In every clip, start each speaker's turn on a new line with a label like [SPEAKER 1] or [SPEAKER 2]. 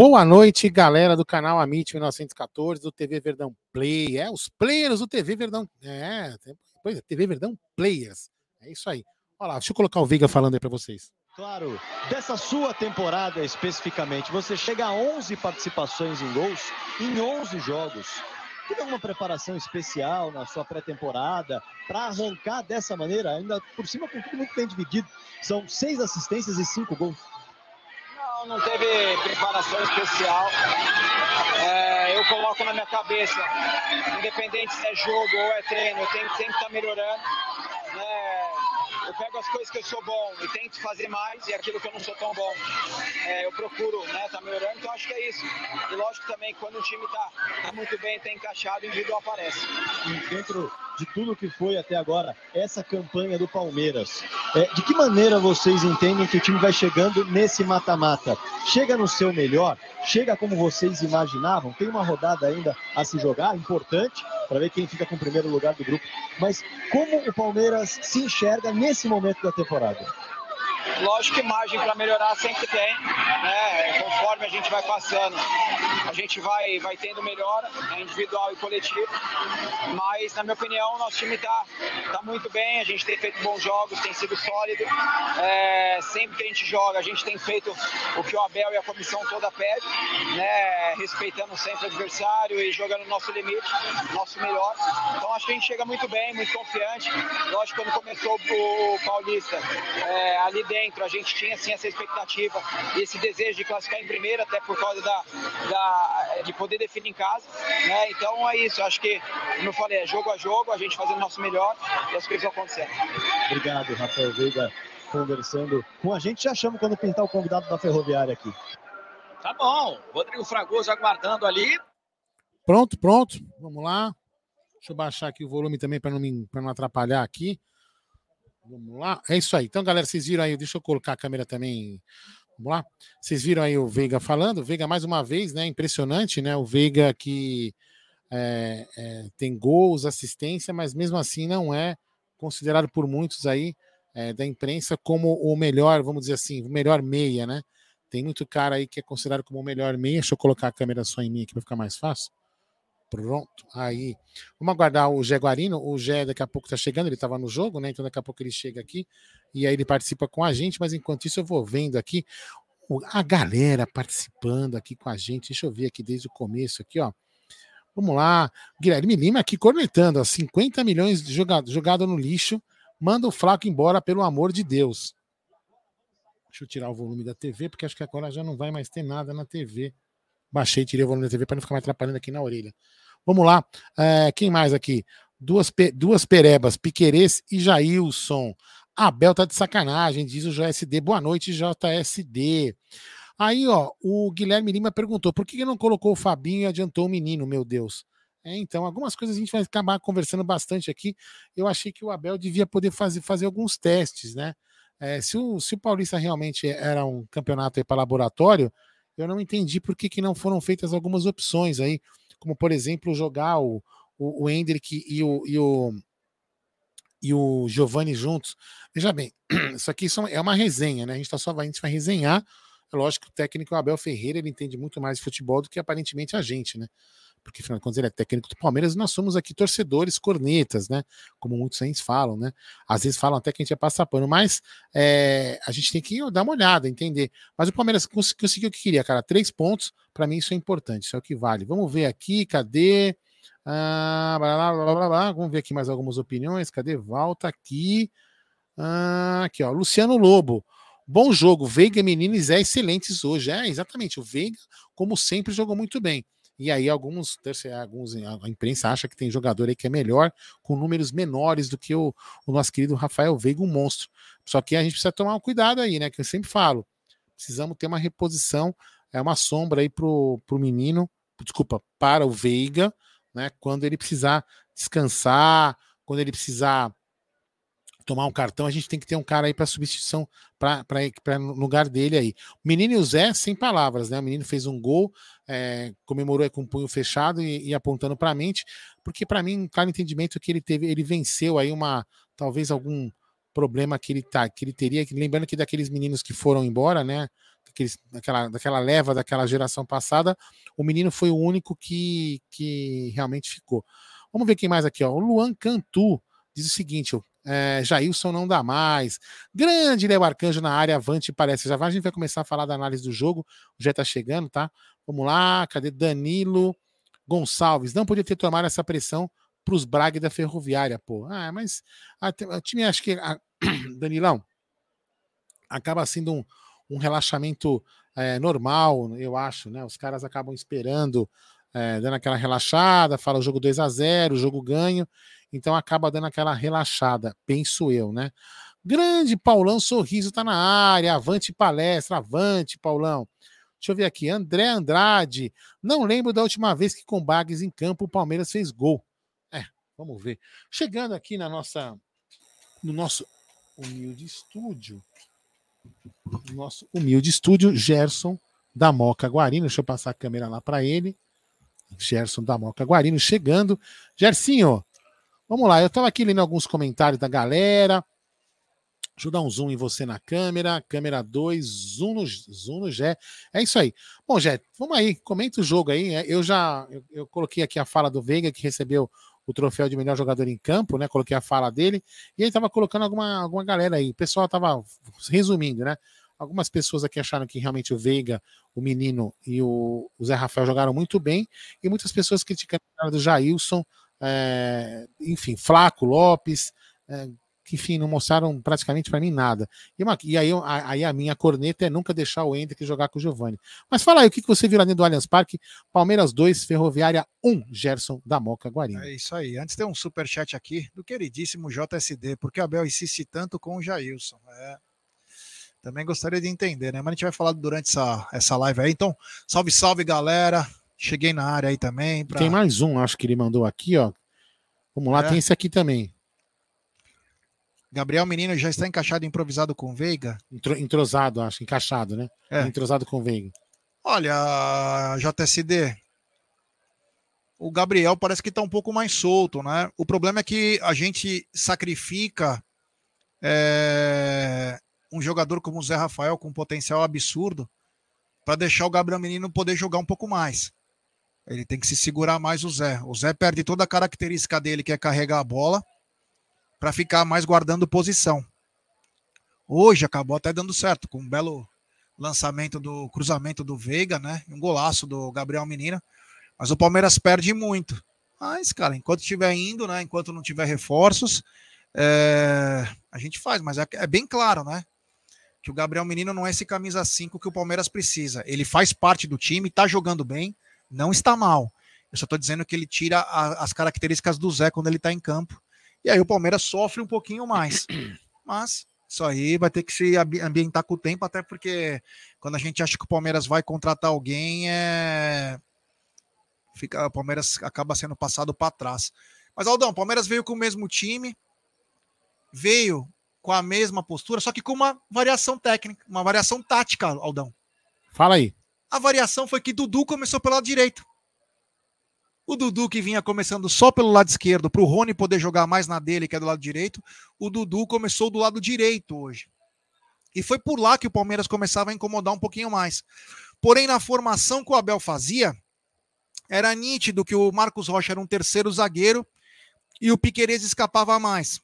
[SPEAKER 1] Boa noite, galera do canal Amit 1914, do TV Verdão Play. É, os players do TV Verdão. É, pois é, TV Verdão Players. É isso aí. Olha lá, deixa eu colocar o Viga falando aí para vocês.
[SPEAKER 2] Claro, dessa sua temporada especificamente, você chega a 11 participações em gols em 11 jogos. Teve alguma preparação especial na sua pré-temporada para arrancar dessa maneira, ainda por cima com tudo muito bem dividido? São seis assistências e cinco gols.
[SPEAKER 3] Não, não teve preparação especial. É, eu coloco na minha cabeça, independente se é jogo ou é treino, eu tenho que sempre estar tá melhorando. É, eu pego as coisas que eu sou bom e tento fazer mais e aquilo que eu não sou tão bom, é, eu procuro, né, tá melhorando, então acho que é isso. E lógico também quando o time tá, tá muito bem, tá encaixado, o individual aparece.
[SPEAKER 2] E dentro de tudo que foi até agora essa campanha do Palmeiras. É, de que maneira vocês entendem que o time vai chegando nesse mata-mata? Chega no seu melhor? Chega como vocês imaginavam? Tem uma rodada ainda a se jogar, importante, para ver quem fica com o primeiro lugar do grupo. Mas como o Palmeiras se enxerga nesse momento da temporada?
[SPEAKER 3] Lógico que margem para melhorar sempre tem, né? Conforme a gente vai passando, a gente vai, vai tendo melhora, né? individual e coletivo. Mas, na minha opinião, nosso time está tá muito bem, a gente tem feito bons jogos, tem sido sólido. É, sempre que a gente joga, a gente tem feito o que o Abel e a comissão toda pede, né? Respeitando sempre o adversário e jogando o nosso limite, nosso melhor. Então, acho que a gente chega muito bem, muito confiante. Lógico, quando começou o Paulista, é, ali dentro dentro, a gente tinha sim essa expectativa e esse desejo de classificar em primeira, até por causa da, da, de poder definir em casa. Né? Então é isso, acho que, como eu falei, é jogo a jogo, a gente fazendo o nosso melhor e as coisas vão acontecer.
[SPEAKER 2] Obrigado, Rafael Veiga, conversando com a gente. Já chamo quando pintar o convidado da Ferroviária aqui.
[SPEAKER 4] Tá bom, Rodrigo Fragoso aguardando ali.
[SPEAKER 1] Pronto, pronto, vamos lá. Deixa eu baixar aqui o volume também para não, me, não atrapalhar aqui. Vamos lá. É isso aí. Então, galera, vocês viram aí. Deixa eu colocar a câmera também. Vamos lá. Vocês viram aí o Veiga falando. Veiga, mais uma vez, né? Impressionante, né? O Veiga que é, é, tem gols, assistência, mas mesmo assim não é considerado por muitos aí é, da imprensa como o melhor, vamos dizer assim, o melhor meia, né? Tem muito cara aí que é considerado como o melhor meia. Deixa eu colocar a câmera só em mim aqui para ficar mais fácil. Pronto, aí. Vamos aguardar o Gé Guarino. O Gé daqui a pouco está chegando, ele estava no jogo, né? Então daqui a pouco ele chega aqui e aí ele participa com a gente. Mas enquanto isso, eu vou vendo aqui a galera participando aqui com a gente. Deixa eu ver aqui desde o começo aqui, ó. Vamos lá. Guilherme Lima aqui cornetando, ó, 50 milhões jogado, jogado no lixo. Manda o Flaco embora, pelo amor de Deus. Deixa eu tirar o volume da TV, porque acho que agora já não vai mais ter nada na TV. Baixei, tirei o volume da TV para não ficar mais atrapalhando aqui na orelha. Vamos lá. É, quem mais aqui? Duas, duas perebas, Piquerez e Jailson. Abel tá de sacanagem, diz o JSD. Boa noite, JSD. Aí, ó, o Guilherme Lima perguntou por que não colocou o Fabinho e adiantou o menino, meu Deus. É, então, algumas coisas a gente vai acabar conversando bastante aqui. Eu achei que o Abel devia poder fazer, fazer alguns testes, né? É, se, o, se o Paulista realmente era um campeonato para laboratório, eu não entendi por que, que não foram feitas algumas opções aí, como por exemplo jogar o, o, o Hendrick e o, e o, e o Giovanni juntos. Veja bem, isso aqui é uma resenha, né? A gente, tá só, a gente vai resenhar. É lógico que o técnico Abel Ferreira ele entende muito mais de futebol do que aparentemente a gente, né? Porque afinal de contas ele é técnico do Palmeiras nós somos aqui torcedores cornetas, né? Como muitos aí falam, né? Às vezes falam até que a gente é passar pano, mas é, a gente tem que dar uma olhada, entender. Mas o Palmeiras conseguiu o que queria, cara. Três pontos, para mim isso é importante, isso é o que vale. Vamos ver aqui, cadê? Ah, blá, blá, blá, blá, Vamos ver aqui mais algumas opiniões. Cadê? Volta aqui. Ah, aqui, ó. Luciano Lobo. Bom jogo. Veiga, e Zé excelentes hoje. É, exatamente. O Veiga, como sempre, jogou muito bem. E aí alguns, alguns a imprensa acha que tem jogador aí que é melhor com números menores do que o, o nosso querido Rafael Veiga, um monstro. Só que a gente precisa tomar um cuidado aí, né? Que eu sempre falo. Precisamos ter uma reposição, é uma sombra aí pro, pro menino, desculpa, para o Veiga, né? Quando ele precisar descansar, quando ele precisar tomar um cartão, a gente tem que ter um cara aí para substituição para no lugar dele aí. O menino e o Zé, sem palavras, né? O menino fez um gol, é, comemorou com o punho fechado e, e apontando para a mente, porque para mim, um claro entendimento que ele teve, ele venceu aí uma, talvez algum problema que ele tá, que ele teria, lembrando que daqueles meninos que foram embora, né? daqueles, daquela, daquela leva daquela geração passada, o menino foi o único que, que realmente ficou. Vamos ver quem mais aqui, ó. O Luan Cantu diz o seguinte: é, Jailson não dá mais. Grande Léo Arcanjo na área, avante parece. Já vai, a gente vai começar a falar da análise do jogo. Já tá chegando, tá? Vamos lá, cadê Danilo Gonçalves? Não podia ter tomado essa pressão para os Braga da Ferroviária, pô. Ah, mas o time, acho que. A, Danilão, acaba sendo um, um relaxamento é, normal, eu acho, né? Os caras acabam esperando, é, dando aquela relaxada, fala o jogo 2 a 0 o jogo ganho, então acaba dando aquela relaxada, penso eu, né? Grande Paulão Sorriso tá na área, avante palestra, avante, Paulão. Deixa eu ver aqui, André Andrade. Não lembro da última vez que com Bagues em campo o Palmeiras fez gol. É, vamos ver. Chegando aqui na nossa, no nosso humilde estúdio, nosso humilde estúdio, Gerson da Moca Guarino. Deixa eu passar a câmera lá para ele. Gerson da Moca Guarino chegando. Gersinho, vamos lá. Eu estava aqui lendo alguns comentários da galera. Deixa eu dar um zoom em você na câmera. Câmera 2, zoom no, zoom no Gé. É isso aí. Bom, Gé, vamos aí. Comenta o jogo aí. É, eu já eu, eu coloquei aqui a fala do Veiga, que recebeu o troféu de melhor jogador em campo, né? Coloquei a fala dele. E ele estava colocando alguma, alguma galera aí. O pessoal estava resumindo, né? Algumas pessoas aqui acharam que realmente o Veiga, o menino e o, o Zé Rafael jogaram muito bem, e muitas pessoas criticando a cara do Jailson, é, enfim, Flaco, Lopes, é, que enfim, não mostraram praticamente para mim nada. E, uma, e aí, a, aí, a, minha corneta é nunca deixar o Hendrick jogar com o Giovanni. Mas fala aí, o que, que você viu lá dentro do Allianz Parque? Palmeiras 2, Ferroviária 1, Gerson da Moca Guarino.
[SPEAKER 5] É isso aí. Antes tem um super chat aqui do queridíssimo JSD, porque Abel insiste tanto com o Jailson. É, também gostaria de entender, né? Mas a gente vai falar durante essa, essa live aí. Então, salve, salve, galera. Cheguei na área aí também. Pra...
[SPEAKER 1] Tem mais um, acho que ele mandou aqui, ó. Vamos lá, é. tem esse aqui também.
[SPEAKER 5] Gabriel Menino já está encaixado improvisado com Veiga?
[SPEAKER 1] entrosado, acho, encaixado, né? É. Entrosado com Veiga.
[SPEAKER 5] Olha, JSD, o Gabriel parece que está um pouco mais solto, né? O problema é que a gente sacrifica é, um jogador como o Zé Rafael com um potencial absurdo para deixar o Gabriel Menino poder jogar um pouco mais. Ele tem que se segurar mais o Zé. O Zé perde toda a característica dele, que é carregar a bola, para ficar mais guardando posição. Hoje acabou até dando certo, com um belo lançamento do cruzamento do Veiga, né? Um golaço do Gabriel Menino. Mas o Palmeiras perde muito. Mas, cara, enquanto estiver indo, né? Enquanto não tiver reforços, é, a gente faz. Mas é, é bem claro, né? que o Gabriel Menino não é esse camisa 5 que o Palmeiras precisa. Ele faz parte do time, tá jogando bem, não está mal. Eu só tô dizendo que ele tira a, as características do Zé quando ele tá em campo. E aí o Palmeiras sofre um pouquinho mais. Mas isso aí vai ter que se ambientar com o tempo, até porque quando a gente acha que o Palmeiras vai contratar alguém, é... Fica, o Palmeiras acaba sendo passado para trás. Mas Aldão, o Palmeiras veio com o mesmo time, veio com a mesma postura, só que com uma variação técnica, uma variação tática, Aldão.
[SPEAKER 1] Fala aí.
[SPEAKER 5] A variação foi que Dudu começou pelo lado direito. O Dudu que vinha começando só pelo lado esquerdo, para o Rony poder jogar mais na dele, que é do lado direito, o Dudu começou do lado direito hoje. E foi por lá que o Palmeiras começava a incomodar um pouquinho mais. Porém, na formação que o Abel fazia, era nítido que o Marcos Rocha era um terceiro zagueiro e o Piquerez escapava mais.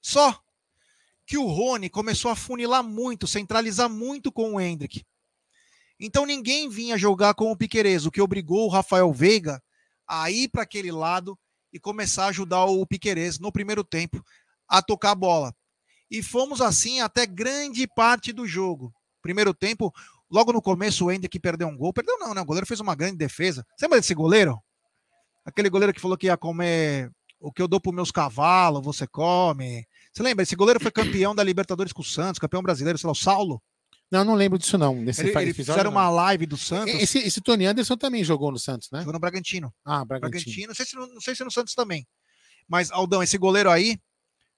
[SPEAKER 5] Só que o Rony começou a funilar muito, centralizar muito com o Hendrick. Então ninguém vinha jogar com o Piquerez, o que obrigou o Rafael Veiga a ir para aquele lado e começar a ajudar o Piquerez no primeiro tempo a tocar a bola. E fomos assim até grande parte do jogo. Primeiro tempo, logo no começo o Hendrick perdeu um gol. Perdeu não, né? O goleiro fez uma grande defesa. Você lembra desse goleiro? Aquele goleiro que falou que ia comer o que eu dou para meus cavalos, você come. Você lembra? Esse goleiro foi campeão da Libertadores com o Santos, campeão brasileiro, sei lá, o Saulo.
[SPEAKER 1] Não, não lembro disso não. Nesse
[SPEAKER 5] ele, ele fizeram uma live do Santos.
[SPEAKER 1] Esse, esse Tony Anderson também jogou no Santos, né?
[SPEAKER 5] Jogou no Bragantino.
[SPEAKER 1] Ah, Bragantino.
[SPEAKER 5] Bragantino. Não, sei se, não sei se no Santos também. Mas, Aldão, esse goleiro aí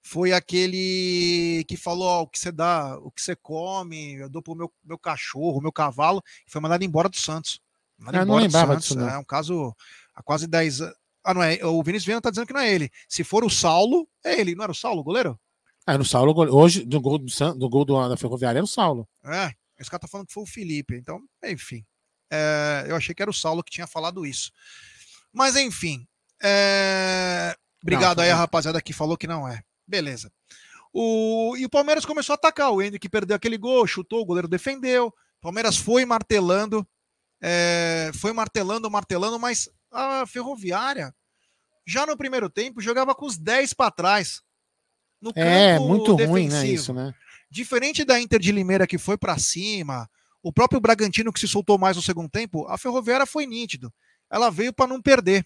[SPEAKER 5] foi aquele que falou ó, o que você dá, o que você come, eu dou pro meu, meu cachorro, meu cavalo, e foi mandado embora do Santos.
[SPEAKER 1] Mandado ah, embora não lembrava do Santos.
[SPEAKER 5] Disso, não. É um caso há quase 10 anos. Ah, não é. O Vinícius Viana tá dizendo que não é ele. Se for o Saulo, é ele. Não era o Saulo, o goleiro?
[SPEAKER 1] É, no Saulo, hoje, do gol do, do, gol do, da Ferroviária era o Saulo.
[SPEAKER 5] É, Esse cara tá falando que foi o Felipe. Então, enfim. É, eu achei que era o Saulo que tinha falado isso. Mas, enfim. É... Obrigado não, aí a rapaziada que falou que não é. Beleza. O... E o Palmeiras começou a atacar. O Hendrick perdeu aquele gol, chutou, o goleiro defendeu. O Palmeiras foi martelando. É... Foi martelando, martelando, mas a Ferroviária, já no primeiro tempo, jogava com os 10 para trás.
[SPEAKER 1] No é, muito defensivo. ruim, né? Isso, né?
[SPEAKER 5] Diferente da Inter de Limeira que foi para cima, o próprio Bragantino que se soltou mais no segundo tempo, a Ferroviária foi nítido. Ela veio para não perder.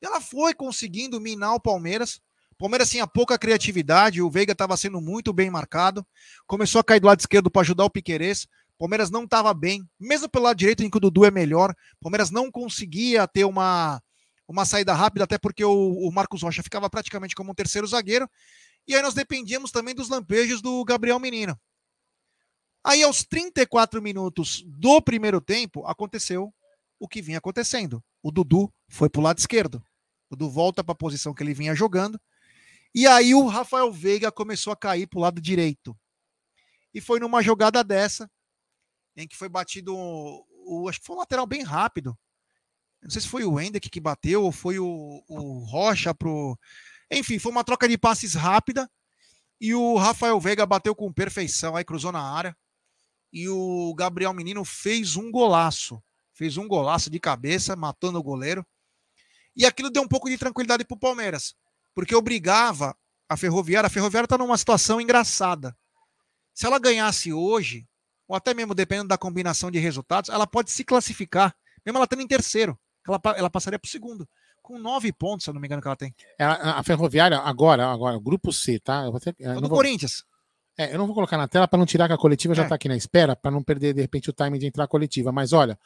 [SPEAKER 5] Ela foi conseguindo minar o Palmeiras. O Palmeiras tinha pouca criatividade, o Veiga estava sendo muito bem marcado. Começou a cair do lado esquerdo para ajudar o Piquerez. Palmeiras não estava bem, mesmo pelo lado direito em que o Dudu é melhor. Palmeiras não conseguia ter uma, uma saída rápida, até porque o, o Marcos Rocha ficava praticamente como um terceiro zagueiro. E aí nós dependíamos também dos lampejos do Gabriel Menino. Aí, aos 34 minutos do primeiro tempo, aconteceu o que vinha acontecendo. O Dudu foi para o lado esquerdo. O Dudu volta para a posição que ele vinha jogando. E aí o Rafael Veiga começou a cair para o lado direito. E foi numa jogada dessa, em que foi batido. O, acho que foi um lateral bem rápido. Não sei se foi o Hendrick que bateu ou foi o, o Rocha pro. Enfim, foi uma troca de passes rápida. E o Rafael Veiga bateu com perfeição, aí cruzou na área. E o Gabriel Menino fez um golaço. Fez um golaço de cabeça, matando o goleiro. E aquilo deu um pouco de tranquilidade para o Palmeiras. Porque obrigava a Ferroviária. A Ferroviária está numa situação engraçada. Se ela ganhasse hoje, ou até mesmo dependendo da combinação de resultados, ela pode se classificar, mesmo ela estando em terceiro. Ela, ela passaria para o segundo com nove pontos, se eu não me engano, que ela tem.
[SPEAKER 1] É, a, a Ferroviária, agora, agora, grupo C, tá? Eu vou ter,
[SPEAKER 5] eu do vou, Corinthians.
[SPEAKER 1] É, eu não vou colocar na tela para não tirar que a coletiva é. já está aqui na espera, para não perder, de repente, o timing de entrar a coletiva. Mas olha,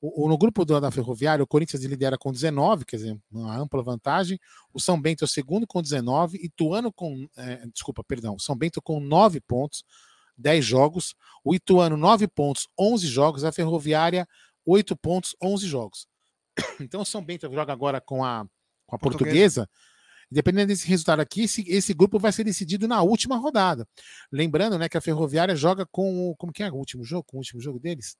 [SPEAKER 1] o, o, no grupo do, da Ferroviária, o Corinthians lidera com 19, quer dizer, uma ampla vantagem. O São Bento é o segundo com 19, e Ituano com. É, desculpa, perdão, São Bento com 9 pontos, 10 jogos. O Ituano, 9 pontos, 11 jogos. A Ferroviária, 8 pontos, 11 jogos. Então o São Bento joga agora com a, com a portuguesa. Dependendo desse resultado aqui, esse, esse grupo vai ser decidido na última rodada. Lembrando né, que a Ferroviária joga com. Como que é o último jogo? Com o último jogo deles?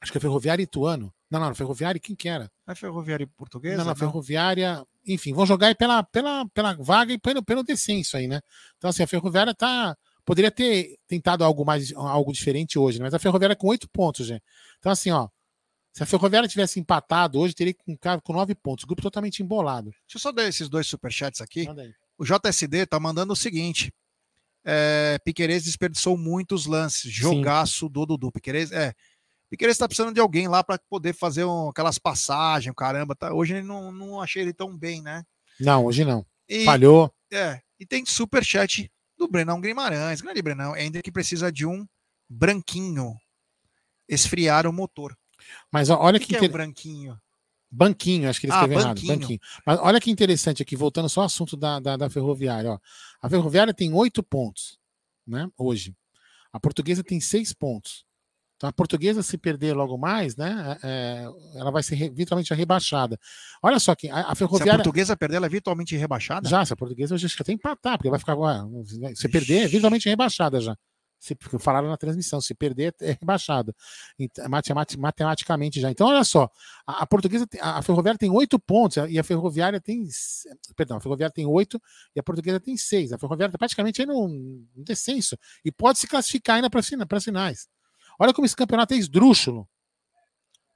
[SPEAKER 1] Acho que é Ferroviária e Ituano. Não, não, Ferroviária quem que era?
[SPEAKER 5] É Ferroviária Portuguesa?
[SPEAKER 1] Não, não, Ferroviária. Enfim, vão jogar aí pela, pela, pela vaga e pelo, pelo descenso aí, né? Então, assim, a Ferroviária tá. Poderia ter tentado algo mais algo diferente hoje, né? mas a Ferroviária é com oito pontos, gente. Então, assim, ó, se a Ferroviária tivesse empatado hoje, teria com, com nove pontos. Grupo totalmente embolado.
[SPEAKER 5] Deixa eu só dar esses dois superchats aqui. O JSD tá mandando o seguinte: é, Piquerez desperdiçou muitos lances. Jogaço Sim. do Dudu. Piquerez, é. Piquerez tá precisando de alguém lá para poder fazer um, aquelas passagens, caramba. Tá, hoje ele não, não achei ele tão bem, né?
[SPEAKER 1] Não, hoje não. E, Falhou.
[SPEAKER 5] É. E tem superchat do Brenão Guimarães. Grande Brenão. Ainda que precisa de um branquinho esfriar o motor.
[SPEAKER 1] Mas olha que,
[SPEAKER 5] que, que é o branquinho.
[SPEAKER 1] Banquinho, acho que ele ah, escreveu errado. Banquinho. Mas olha que interessante aqui, voltando só ao assunto da, da, da Ferroviária. Ó. A Ferroviária tem oito pontos, né? Hoje. A portuguesa tem seis pontos. Então a portuguesa, se perder logo mais, né? É, é ela vai ser virtualmente rebaixada. Olha só que a, a Ferroviária. Se
[SPEAKER 5] a portuguesa perder, ela é virtualmente rebaixada?
[SPEAKER 1] Já, se a portuguesa que tem que empatar, porque vai ficar. Se perder, é virtualmente rebaixada já. Se falaram na transmissão, se perder é rebaixado. Matematicamente já. Então, olha só, a, a portuguesa, a, a Ferroviária tem oito pontos e a Ferroviária tem. Perdão, a Ferroviária tem oito e a portuguesa tem seis. A Ferroviária está praticamente aí no, no descenso e pode se classificar ainda para finais. Olha como esse campeonato é esdrúxulo.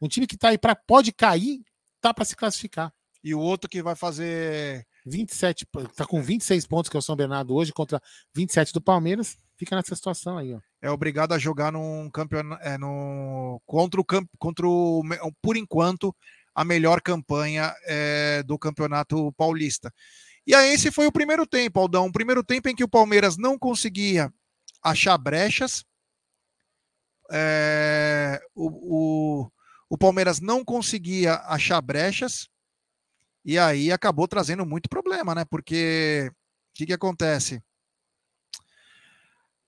[SPEAKER 1] Um time que está aí para pode cair, tá para se classificar.
[SPEAKER 5] E o outro que vai fazer
[SPEAKER 1] 27, tá com 26 pontos que é o São Bernardo hoje contra 27 do Palmeiras fica nessa situação aí, ó.
[SPEAKER 5] É obrigado a jogar num campeonato, é, no, contra o contra o, por enquanto a melhor campanha é, do campeonato paulista. E aí esse foi o primeiro tempo, Aldão, o primeiro tempo em que o Palmeiras não conseguia achar brechas, é, o, o, o Palmeiras não conseguia achar brechas e aí acabou trazendo muito problema, né? Porque o que, que acontece?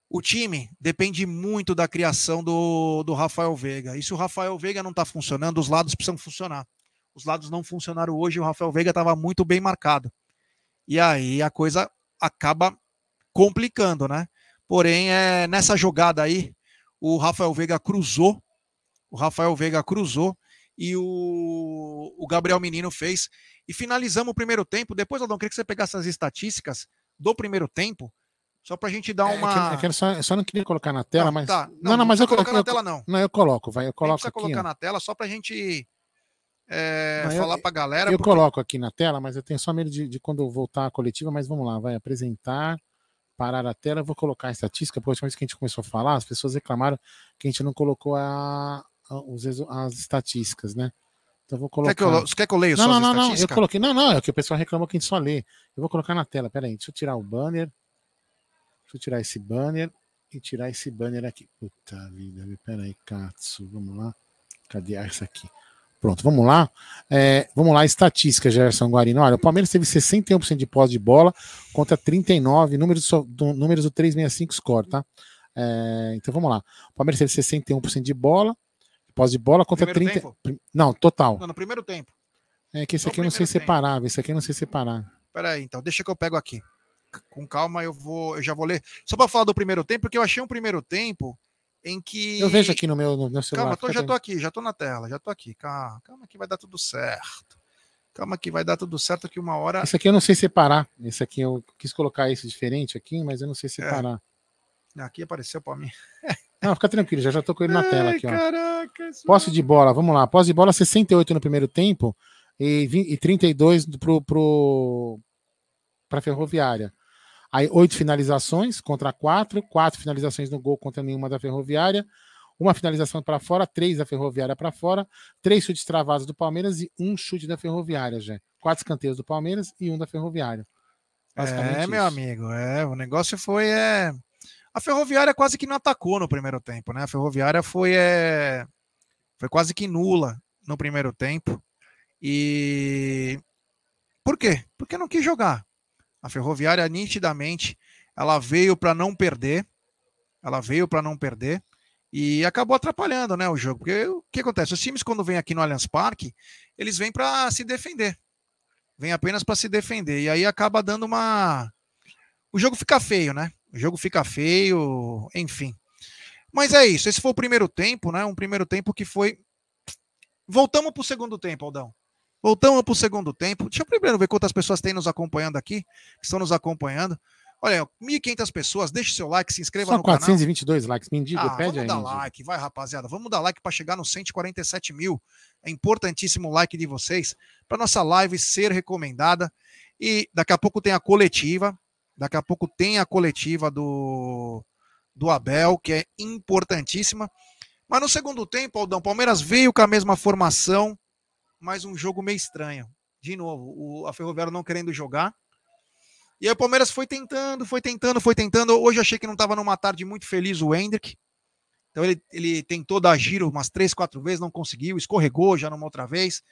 [SPEAKER 5] O time depende muito da criação do, do Rafael Veiga. E se o Rafael Veiga não está funcionando, os lados precisam funcionar. Os lados não funcionaram hoje, o Rafael Veiga estava muito bem marcado. E aí a coisa acaba complicando, né? Porém, é, nessa jogada aí, o Rafael Veiga cruzou, o Rafael Veiga cruzou e o, o Gabriel Menino fez. E finalizamos o primeiro tempo. Depois, Aldão, queria que você pegasse as estatísticas do primeiro tempo, só para a gente dar uma.
[SPEAKER 1] É, que, é que só, só, não queria colocar na tela,
[SPEAKER 5] não,
[SPEAKER 1] mas.
[SPEAKER 5] Tá.
[SPEAKER 1] Não, não, não mas eu
[SPEAKER 5] colocar
[SPEAKER 1] eu,
[SPEAKER 5] na tela, não.
[SPEAKER 1] Não, eu coloco, vai, eu coloco.
[SPEAKER 5] Não
[SPEAKER 1] aqui,
[SPEAKER 5] colocar
[SPEAKER 1] ó.
[SPEAKER 5] na tela só para a gente é,
[SPEAKER 1] não,
[SPEAKER 5] falar
[SPEAKER 1] eu,
[SPEAKER 5] para a galera.
[SPEAKER 1] Eu
[SPEAKER 5] porque...
[SPEAKER 1] coloco aqui na tela, mas eu tenho só medo de, de quando voltar a coletiva, mas vamos lá, vai apresentar, parar a tela, eu vou colocar a estatística, porque a última vez que a gente começou a falar, as pessoas reclamaram que a gente não colocou a os, as estatísticas, né? Então eu vou colocar.
[SPEAKER 5] Quer que eu, você quer que eu leia
[SPEAKER 1] não,
[SPEAKER 5] só
[SPEAKER 1] não,
[SPEAKER 5] as
[SPEAKER 1] não, não,
[SPEAKER 5] estatísticas?
[SPEAKER 1] eu coloquei. Não, não, é que o pessoal reclamou que a gente só lê. Eu vou colocar na tela, peraí, deixa eu tirar o banner. Deixa eu tirar esse banner e tirar esse banner aqui. Puta vida, peraí, Katsu, vamos lá. Cadê essa aqui? Pronto, vamos lá. É, vamos lá, estatística, Gerson Guarino. Olha, o Palmeiras teve 61% de posse de bola contra 39, números do, números do 365 score, tá? É, então vamos lá. O Palmeiras teve 61% de bola, posse de bola contra
[SPEAKER 5] primeiro
[SPEAKER 1] 30.
[SPEAKER 5] Tempo?
[SPEAKER 1] Não, total.
[SPEAKER 5] Não, no primeiro tempo.
[SPEAKER 1] É que esse
[SPEAKER 5] No
[SPEAKER 1] aqui eu não sei
[SPEAKER 5] tempo.
[SPEAKER 1] separar, esse aqui eu não sei separar.
[SPEAKER 5] Peraí, então, deixa que eu pego aqui. Com calma, eu vou, eu já vou ler. Só para falar do primeiro tempo, porque eu achei um primeiro tempo em que.
[SPEAKER 1] Eu vejo aqui no meu, no meu celular.
[SPEAKER 5] Calma, tô, já tô aqui, já tô na tela, já tô aqui. Calma, calma que vai dar tudo certo. Calma que vai dar tudo certo que uma hora.
[SPEAKER 1] Esse aqui eu não sei separar. Esse aqui eu quis colocar esse diferente aqui, mas eu não sei separar.
[SPEAKER 5] Aqui apareceu para mim.
[SPEAKER 1] Não, fica tranquilo, já já tô com ele na tela aqui, ó.
[SPEAKER 5] Caraca,
[SPEAKER 1] Posse de bola, vamos lá. Posse de bola 68 no primeiro tempo e, 20 e 32 pro, pro, para Ferroviária. Aí oito finalizações contra quatro, quatro finalizações no gol contra nenhuma da Ferroviária, uma finalização para fora, três da Ferroviária para fora, três chutes travados do Palmeiras e um chute da Ferroviária, já. Quatro escanteios do Palmeiras e um da Ferroviária.
[SPEAKER 5] É, meu
[SPEAKER 1] isso.
[SPEAKER 5] amigo, é, o negócio foi é... a Ferroviária quase que não atacou no primeiro tempo, né? A Ferroviária foi é... foi quase que nula no primeiro tempo. E por quê? Porque não quis jogar. A Ferroviária nitidamente ela veio para não perder. Ela veio para não perder e acabou atrapalhando, né, o jogo. Porque o que acontece? Os times quando vêm aqui no Allianz Parque, eles vêm para se defender. Vem apenas para se defender e aí acaba dando uma o jogo fica feio, né? O jogo fica feio, enfim. Mas é isso. Esse foi o primeiro tempo, né? Um primeiro tempo que foi. Voltamos para o segundo tempo, Aldão. Voltamos para o segundo tempo. Deixa eu primeiro ver quantas pessoas tem nos acompanhando aqui, que estão nos acompanhando. Olha, 1.500 pessoas. Deixe seu like, se inscreva
[SPEAKER 1] Só
[SPEAKER 5] no canal.
[SPEAKER 1] 422 likes. Mendigo,
[SPEAKER 5] Ah,
[SPEAKER 1] pede aí.
[SPEAKER 5] vamos dar like, vai rapaziada, vamos dar like para chegar nos 147 mil. É importantíssimo o like de vocês para nossa live ser recomendada. E daqui a pouco tem a coletiva, daqui a pouco tem a coletiva do, do Abel, que é importantíssima. Mas no segundo tempo, Aldão, Palmeiras veio com a mesma formação, mas um jogo meio estranho. De novo, o, a Ferroviária não querendo jogar. E aí o Palmeiras foi tentando, foi tentando, foi tentando. Hoje achei que não estava numa tarde muito feliz o Hendrick. Então ele, ele tentou dar giro umas três, quatro vezes, não conseguiu, escorregou já numa outra vez.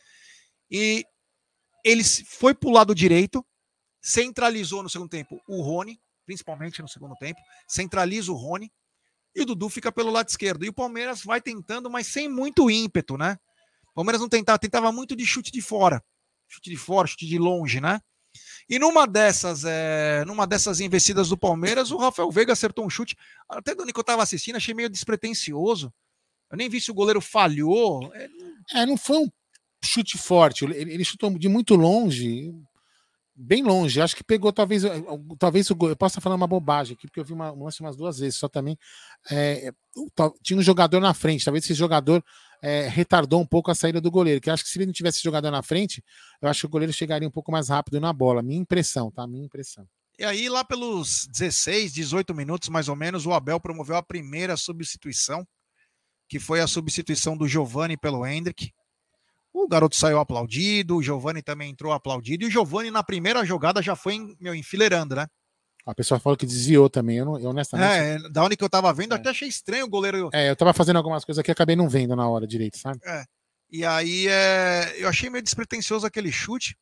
[SPEAKER 5] E ele foi para o lado direito, centralizou no segundo tempo o Rony, principalmente no segundo tempo, centraliza o Rony, e o Dudu fica pelo lado esquerdo. E o Palmeiras vai tentando, mas sem muito ímpeto, né? O Palmeiras não tentava, tentava muito de chute de fora. Chute de fora, chute de longe, né? E numa dessas, é, numa dessas investidas do Palmeiras, o Rafael Veiga acertou um chute. Até do que eu estava assistindo, achei meio despretensioso. Eu nem vi se o goleiro falhou. É,
[SPEAKER 1] É, não foi um chute forte. Ele, ele chutou de muito longe, bem longe. Acho que pegou talvez, eh, talvez o. Eu posso estar falando uma bobagem aqui, porque eu vi uma, um lance umas duas vezes. Só também é, tinha um jogador na frente. Talvez esse jogador é, retardou um pouco a saída do goleiro. Que acho que se ele não tivesse jogador na frente, eu acho que o goleiro chegaria um pouco mais rápido na bola. Minha impressão, tá? Minha impressão.
[SPEAKER 5] E aí, lá pelos 16, 18 minutos mais ou menos, o Abel promoveu a primeira substituição, que foi a substituição do Giovani pelo Hendrick. O garoto saiu aplaudido, o Giovani também entrou aplaudido, e o Giovani na primeira jogada já foi meu, enfileirando, né?
[SPEAKER 1] A pessoa falou que desviou também. Eu, não, eu honestamente.
[SPEAKER 5] É, da onde que eu tava vendo,
[SPEAKER 1] É.
[SPEAKER 5] até achei estranho o goleiro.
[SPEAKER 1] É, eu tava fazendo algumas coisas aqui e acabei não vendo na hora direito, sabe?
[SPEAKER 5] E aí é, eu achei meio despretensioso aquele chute.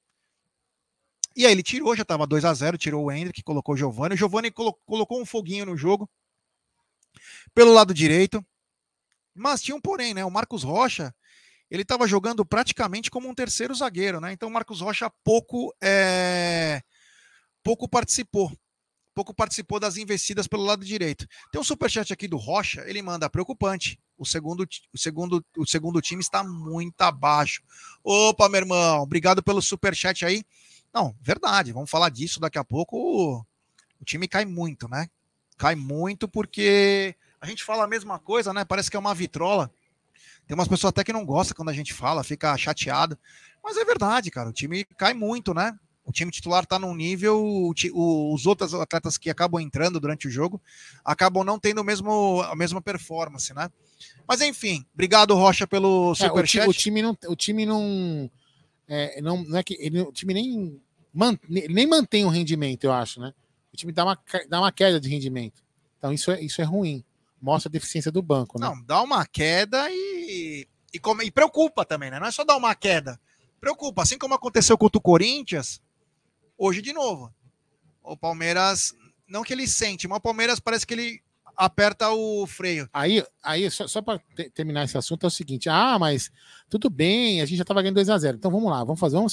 [SPEAKER 5] E aí ele tirou, já tava 2 a 0 tirou o Hendrick, colocou o Giovani. O Giovani colo- colocou um foguinho no jogo pelo lado direito. Mas tinha um porém, né? O Marcos Rocha, ele estava jogando praticamente como um terceiro zagueiro, né? Então o Marcos Rocha pouco é, pouco participou. pouco participou das investidas pelo lado direito. Tem um superchat aqui do Rocha, ele manda preocupante. O segundo, o segundo, o segundo time está muito abaixo. Opa, meu irmão, obrigado pelo superchat aí. Não, verdade, vamos falar disso daqui a pouco. O, time cai muito, né? Cai muito porque a gente fala a mesma coisa, né? Parece que é uma vitrola. Tem umas pessoas até que não gostam quando a gente fala, fica chateado. Mas é verdade, cara. O time cai muito, né? O time titular está num nível, os outros atletas que acabam entrando durante o jogo acabam não tendo o mesmo, a mesma performance, né? Mas enfim, obrigado Rocha pelo superchat.
[SPEAKER 1] É, o, time não, o time não, é, não, não é que ele, o time nem, man, nem mantém o rendimento, eu acho, né? O time dá uma, dá uma queda de rendimento. Então isso é, isso é ruim. Mostra a deficiência do banco, né?
[SPEAKER 5] Não, dá uma queda e, e, como, e preocupa também, né? Não é só dar uma queda. Preocupa, assim como aconteceu contra o Corinthians, hoje de novo. O Palmeiras, não que ele sente, mas o Palmeiras parece que ele aperta o freio.
[SPEAKER 1] Aí, aí só, só para terminar esse assunto, é o seguinte: ah, mas tudo bem, a gente já estava ganhando 2 a 0 Então vamos lá, vamos fazer uma,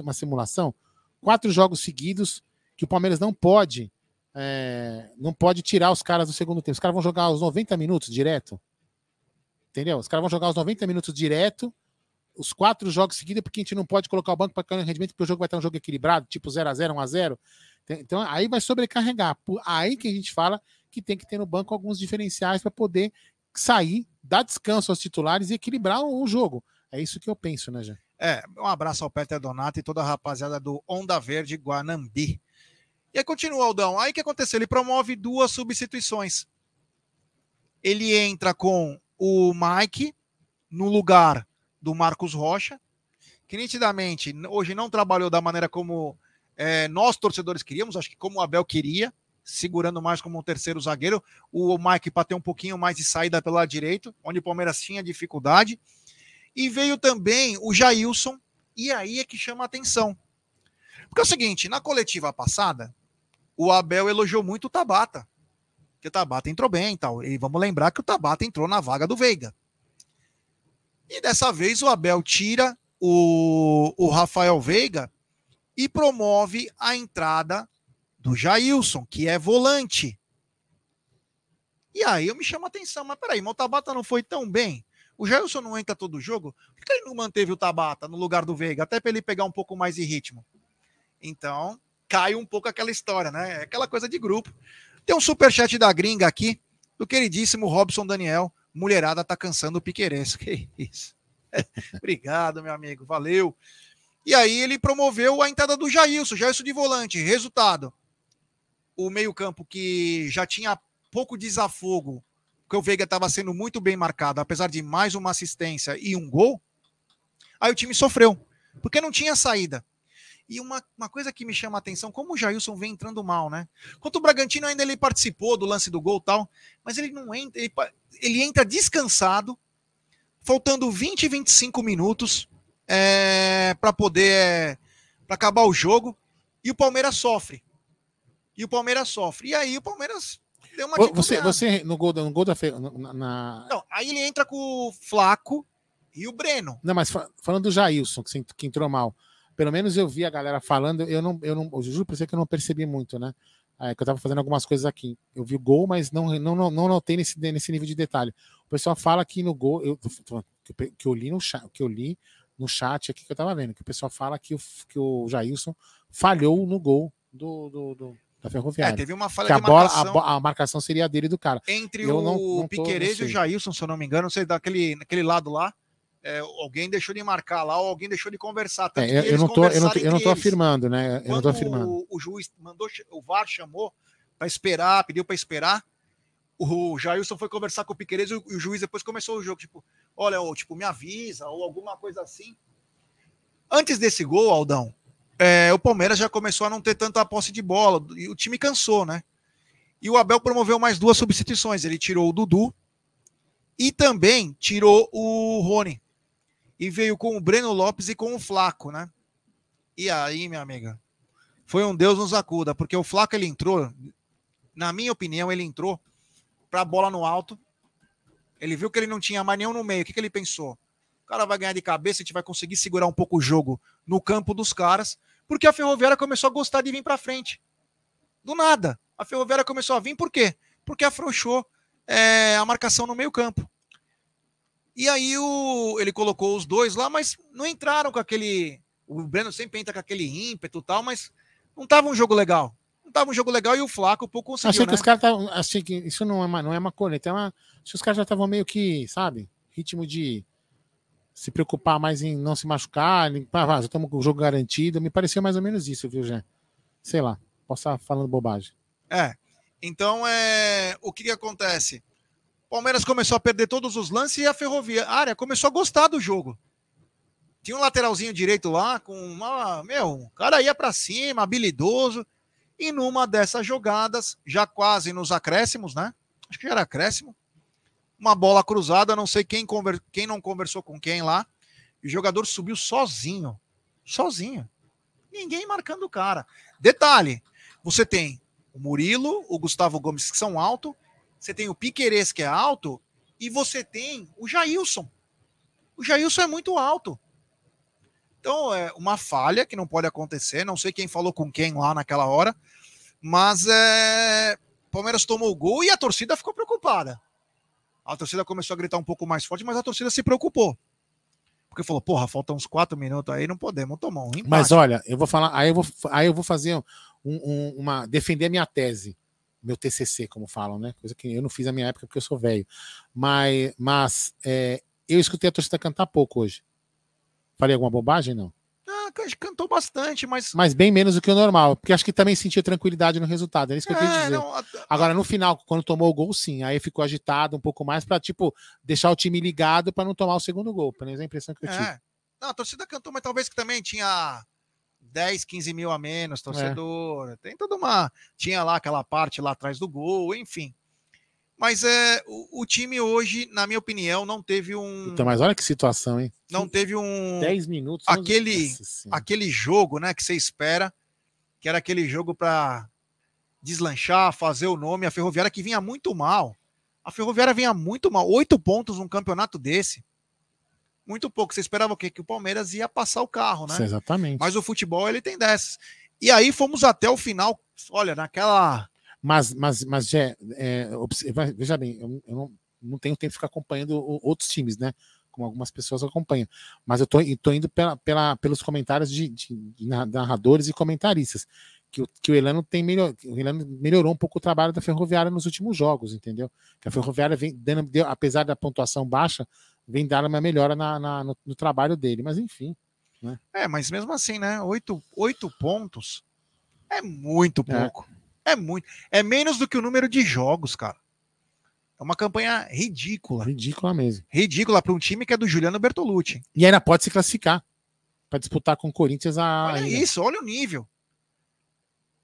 [SPEAKER 1] uma simulação. Quatro jogos seguidos que o Palmeiras não pode. É, não pode tirar os caras do segundo tempo. Os caras vão jogar os 90 minutos direto. Entendeu? Os caras vão jogar os 90 minutos direto os quatro jogos seguidos, porque a gente não pode colocar o banco para no rendimento, porque o jogo vai estar um jogo equilibrado, tipo 0 a 0 1 a 0 Então aí vai sobrecarregar. Aí que a gente fala que tem que ter no banco alguns diferenciais para poder sair, dar descanso aos titulares e equilibrar o jogo. É isso que eu penso, né, Jé?
[SPEAKER 5] É, um abraço ao Peter Donato e toda a rapaziada do Onda Verde Guanambi. E aí continua, Aldão. Aí o que aconteceu? Ele promove duas substituições. Ele entra com o Mike no lugar do Marcos Rocha, que nitidamente hoje não trabalhou da maneira como é, nós torcedores queríamos, acho que como o Abel queria, segurando mais como um terceiro zagueiro, o Mike para ter um pouquinho mais de saída pelo lado direito, onde o Palmeiras tinha dificuldade, e veio também o Jailson, e aí é que chama a atenção. Porque é o seguinte, na coletiva passada, o Abel elogiou muito o Tabata, que o Tabata entrou bem e tal, e vamos lembrar que o Tabata entrou na vaga do Veiga. E dessa vez o Abel tira o, o Rafael Veiga e promove a entrada do Jailson, que é volante. E aí eu me chamo a atenção, mas peraí, o Tabata não foi tão bem. O Jailson não entra todo jogo? Por que ele não manteve o Tabata no lugar do Veiga? Até para ele pegar um pouco mais de ritmo. Então, cai um pouco aquela história, né? É aquela coisa de grupo. Tem um superchat da gringa aqui, do queridíssimo Robson Daniel mulherada tá cansando o Piqueires. Que isso. Obrigado, meu amigo. Valeu. E aí ele promoveu a entrada do Jailson, Jailson de volante. Resultado: o meio-campo que já tinha pouco desafogo, porque o Veiga estava sendo muito bem marcado, apesar de mais uma assistência e um gol. Aí o time sofreu, porque não tinha saída. E uma, uma coisa que me chama a atenção, como o Jailson vem entrando mal, né? Quanto o Bragantino ainda ele participou do lance do gol tal, mas ele não entra, ele, ele entra descansado, faltando 20, 25 minutos é, para poder é, para acabar o jogo, e o Palmeiras sofre. E o Palmeiras sofre. E aí o Palmeiras deu uma
[SPEAKER 1] Você, você no gol, no gol da na...
[SPEAKER 5] Não, aí ele entra com o Flaco e o Breno.
[SPEAKER 1] Não, mas falando do Jailson, que entrou mal pelo menos eu vi a galera falando, eu não, eu não, eu juro pra você que eu não percebi muito, né? É, que eu tava fazendo algumas coisas aqui. Eu vi o gol, mas não, não, não, não notei nesse, nesse nível de detalhe. O pessoal fala que no gol, eu, que eu li no chat, que eu li no chat aqui que eu tava vendo, que o pessoal fala que o, que o Jailson falhou no gol do, do, do da Ferroviária. É,
[SPEAKER 5] teve uma falha
[SPEAKER 1] que a bola, marcação. A, a, marcação seria dele do cara.
[SPEAKER 5] Entre eu o não, não Piqueires e o Jailson, se eu não me engano, não sei, daquele, naquele lado lá é, alguém deixou de marcar lá ou alguém deixou de conversar.
[SPEAKER 1] É, eu, eu, não tô, eu, não tô, eu não tô afirmando, né? Eu não tô afirmando.
[SPEAKER 5] O, o juiz mandou, o VAR chamou para esperar, pediu para esperar. O Jailson foi conversar com o Piqueires e o juiz depois começou o jogo, tipo, olha, ou, tipo, me avisa, ou alguma coisa assim. Antes desse gol, Aldão, é, o Palmeiras já começou a não ter tanta posse de bola, e o time cansou, né? E o Abel promoveu mais duas substituições. Ele tirou o Dudu e também tirou o Rony e veio com o Breno Lopes e com o Flaco, né? E aí, minha amiga, foi um Deus nos acuda, porque o Flaco ele entrou, na minha opinião, ele entrou para a bola no alto. Ele viu que ele não tinha mais nenhum no meio. O que, que ele pensou? O cara vai ganhar de cabeça, a gente vai conseguir segurar um pouco o jogo no campo dos caras, porque a Ferroviária começou a gostar de vir para frente. Do nada. A Ferroviária começou a vir por quê? Porque afrouxou é, a marcação no meio-campo. E aí o, ele colocou os dois lá, mas não entraram com aquele. O Breno sempre entra com aquele ímpeto e tal, mas não tava um jogo legal. Não tava um jogo legal e o Flaco pouco conseguiu.
[SPEAKER 1] Achei
[SPEAKER 5] né?
[SPEAKER 1] que os caras estavam. Achei que isso não é uma, não é uma coleta, é uma. Que os caras já estavam meio que, sabe? Ritmo de se preocupar mais em não se machucar. Em, ah, já estamos com o jogo garantido. Me pareceu mais ou menos isso, viu, Jean? Sei lá. Posso estar falando bobagem.
[SPEAKER 5] É. Então, é, o que, que acontece? Palmeiras começou a perder todos os lances e a Ferroviária começou a gostar do jogo. Tinha um lateralzinho direito lá com uma. Meu, o cara ia para cima, habilidoso. E numa dessas jogadas, já quase nos acréscimos, né? Acho que já era acréscimo. Uma bola cruzada, não sei quem, conver... quem não conversou com quem lá. E o jogador subiu sozinho. Sozinho. Ninguém marcando o cara. Detalhe: você tem o Murilo, o Gustavo Gomes, que são altos, você tem o Piquerez, que é alto, e você tem o Jailson. O Jailson é muito alto. Então, é uma falha que não pode acontecer. Não sei quem falou com quem lá naquela hora, mas é, Palmeiras tomou o gol e a torcida ficou preocupada. A torcida começou a gritar um pouco mais forte, mas a torcida se preocupou. Porque falou, porra, faltam uns quatro minutos aí, não podemos tomar um empate.
[SPEAKER 1] Mas olha, eu vou falar, aí eu vou, aí eu vou fazer um, um, uma. defender a minha tese, meu TCC, como falam, né? Coisa que eu não fiz na minha época porque eu sou velho. Mas, mas é, eu escutei a torcida cantar pouco hoje. Falei alguma bobagem? Não.
[SPEAKER 5] Ah, cantou bastante, mas.
[SPEAKER 1] Mas bem menos do que o normal, porque acho que também sentiu tranquilidade no resultado. É isso que eu queria
[SPEAKER 5] É,
[SPEAKER 1] dizer.
[SPEAKER 5] não, a-
[SPEAKER 1] Agora, no final, quando tomou o gol, sim. Aí ficou agitado um pouco mais pra, tipo, deixar o time ligado pra não tomar o segundo gol. Pelo menos é a impressão que eu tive.
[SPEAKER 5] É. Não, a torcida cantou, mas talvez que também tinha 10, 15 mil a
[SPEAKER 1] É.
[SPEAKER 5] menos, torcedor. Tem toda uma. Tinha lá aquela parte lá atrás do gol, enfim. Mas é, o, o time hoje, na minha opinião, não teve um.
[SPEAKER 1] Puta, mas olha que situação, hein?
[SPEAKER 5] Não teve um.
[SPEAKER 1] 10 minutos.
[SPEAKER 5] aquele-
[SPEAKER 1] Senhora.
[SPEAKER 5] Aquele jogo, né, que você espera, que era aquele jogo para deslanchar, fazer o nome. A Ferroviária que vinha muito mal. A Ferroviária vinha muito mal. Oito pontos num campeonato desse. Muito pouco. Você esperava o quê? Que o Palmeiras ia passar o carro, né?
[SPEAKER 1] Exatamente. Mas,
[SPEAKER 5] o futebol ele tem dessas. E aí fomos até o final. Olha, naquela.
[SPEAKER 1] mas, mas, mas Jé, é, veja bem, eu, eu não, não tenho tempo de ficar acompanhando outros times, né? Como algumas pessoas acompanham. Mas eu tô, e tô indo pela, pela- pelos comentários de, de- de narra- narradores e comentaristas. Que o, que o Elano tem melhor, o Elano melhorou um pouco o trabalho da Ferroviária nos últimos jogos, entendeu? Que a Ferroviária vem dando, deu- apesar da pontuação baixa, vem dando uma melhora na, na- no, no trabalho dele. Mas enfim.
[SPEAKER 5] É, mas mesmo assim, né? Oito, oito pontos é muito
[SPEAKER 1] É.
[SPEAKER 5] pouco. É. muito. É menos do que o número de jogos, cara. É uma campanha ridícula.
[SPEAKER 1] Ridícula mesmo.
[SPEAKER 5] Ridícula para um time que é do Juliano Bertolucci.
[SPEAKER 1] E ainda pode se classificar para disputar com o Corinthians a.
[SPEAKER 5] Olha
[SPEAKER 1] ainda.
[SPEAKER 5] isso, olha o nível.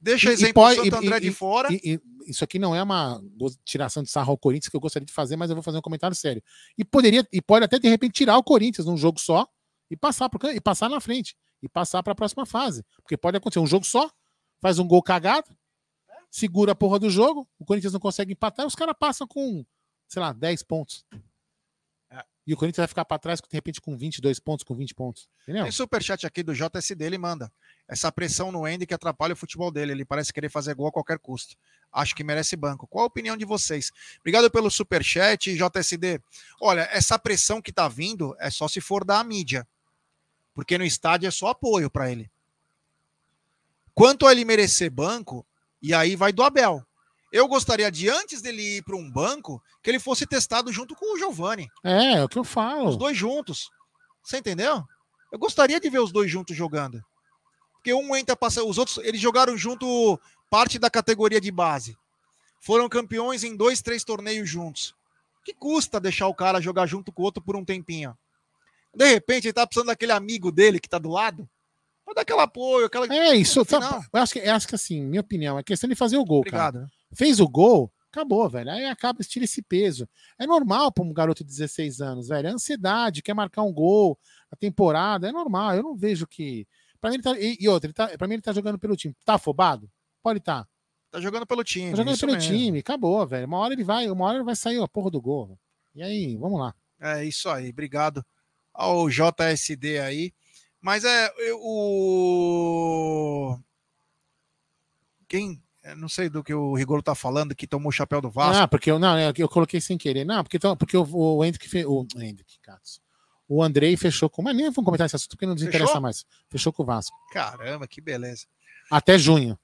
[SPEAKER 5] Deixa
[SPEAKER 1] E-
[SPEAKER 5] exemplo
[SPEAKER 1] pode-
[SPEAKER 5] o Santo
[SPEAKER 1] e-
[SPEAKER 5] André
[SPEAKER 1] e-
[SPEAKER 5] de fora.
[SPEAKER 1] E- isso aqui não é uma tiração de sarro ao Corinthians que eu gostaria de fazer, mas eu vou fazer um comentário sério. E poderia e pode até de repente tirar o Corinthians num jogo só e passar pro, e passar na frente e passar para a próxima fase, porque pode acontecer um jogo só, faz um gol cagado, segura a porra do jogo, o Corinthians não consegue empatar, e os caras passam com, sei lá, 10 pontos. E o Corinthians vai ficar para trás de repente com 22 pontos, com 20 pontos. Entendeu?
[SPEAKER 5] Tem superchat aqui do JSD, ele manda. Essa pressão no Andy que atrapalha o futebol dele. Ele parece querer fazer gol a qualquer custo. Acho que merece banco. Qual a opinião de vocês? Obrigado pelo superchat, JSD. Olha, essa pressão que tá vindo é só se for da mídia. Porque no estádio é só apoio para ele. Quanto a ele merecer banco, e aí vai do Abel. Eu gostaria de, antes dele ir para um banco, que ele fosse testado junto com o Giovani.
[SPEAKER 1] É, é o que eu falo.
[SPEAKER 5] Os dois juntos. Você entendeu? Eu gostaria de ver os dois juntos jogando. Porque um entra passa, os outros eles jogaram junto parte da categoria de base. Foram campeões em dois, três torneios juntos. Que custa deixar o cara jogar junto com o outro por um tempinho? De repente ele tá precisando daquele amigo dele que tá do lado. Pra dar aquele apoio, aquela.
[SPEAKER 1] É isso. Tá- eu, acho que, eu acho que assim, minha opinião, é questão de fazer o gol, cara.
[SPEAKER 5] Obrigado. né?
[SPEAKER 1] Fez o gol, acabou, velho. Aí acaba, tira esse peso. É normal para um garoto de 16 anos, velho. É ansiedade, quer marcar um gol, a temporada, é normal. Eu não vejo que. Pra mim, ele tá, e, outra, tá, pra mim, ele tá jogando pelo time. Tá afobado? Pode estar. Tá.
[SPEAKER 5] Tá jogando pelo time.
[SPEAKER 1] Tá jogando pelo
[SPEAKER 5] mesmo.
[SPEAKER 1] time, acabou, velho. Uma hora ele vai, uma hora ele vai sair a porra do gol. E aí, vamos lá.
[SPEAKER 5] É isso aí, obrigado ao JSD aí. Mas é eu- o. Quem? Não sei do que o Rigolo tá falando, que tomou o chapéu do Vasco.
[SPEAKER 1] Ah, porque eu não, eu, coloquei sem querer. Não, porque, então, porque o, o Hendrick. O Hendrick, Katz. O Andrei fechou com. Mas nem vamos comentar esse assunto porque não nos
[SPEAKER 5] Fechou?
[SPEAKER 1] interessa mais. Fechou com o Vasco.
[SPEAKER 5] Caramba, que beleza.
[SPEAKER 1] Até junho.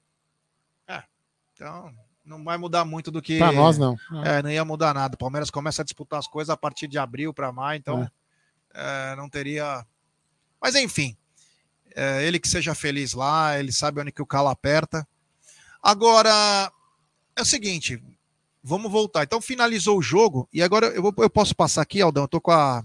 [SPEAKER 5] Então, não vai mudar muito do que.
[SPEAKER 1] Pra nós, não.
[SPEAKER 5] É, não ia mudar nada. O Palmeiras começa a disputar as coisas a partir de abril para maio, então é, não teria. Mas enfim, é, ele que seja feliz lá, ele sabe onde que o calo aperta. Agora, é o seguinte, vamos voltar. Então finalizou o jogo e agora eu, vou- eu posso passar aqui, Aldão. Eu tô com a.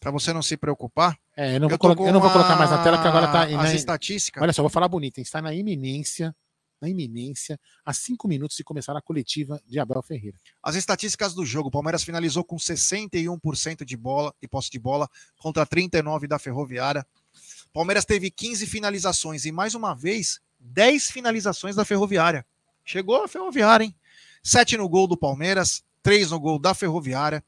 [SPEAKER 5] Para você não se preocupar.
[SPEAKER 1] É, eu não, vou,
[SPEAKER 5] tô
[SPEAKER 1] colocar, eu não vou colocar mais na tela, porque agora tá.
[SPEAKER 5] As
[SPEAKER 1] na-
[SPEAKER 5] estatísticas.
[SPEAKER 1] Olha só, vou falar bonito, hein? Está na iminência, na iminência, a cinco minutos de começar a coletiva de Abel Ferreira.
[SPEAKER 5] As estatísticas do jogo. O Palmeiras finalizou com 61% de bola e posse de bola contra 39 da Ferroviária. Palmeiras teve 15 finalizações e mais uma vez 10 finalizações da Ferroviária. Chegou a Ferroviária, hein? 7 no gol do Palmeiras, 3 no gol da Ferroviária.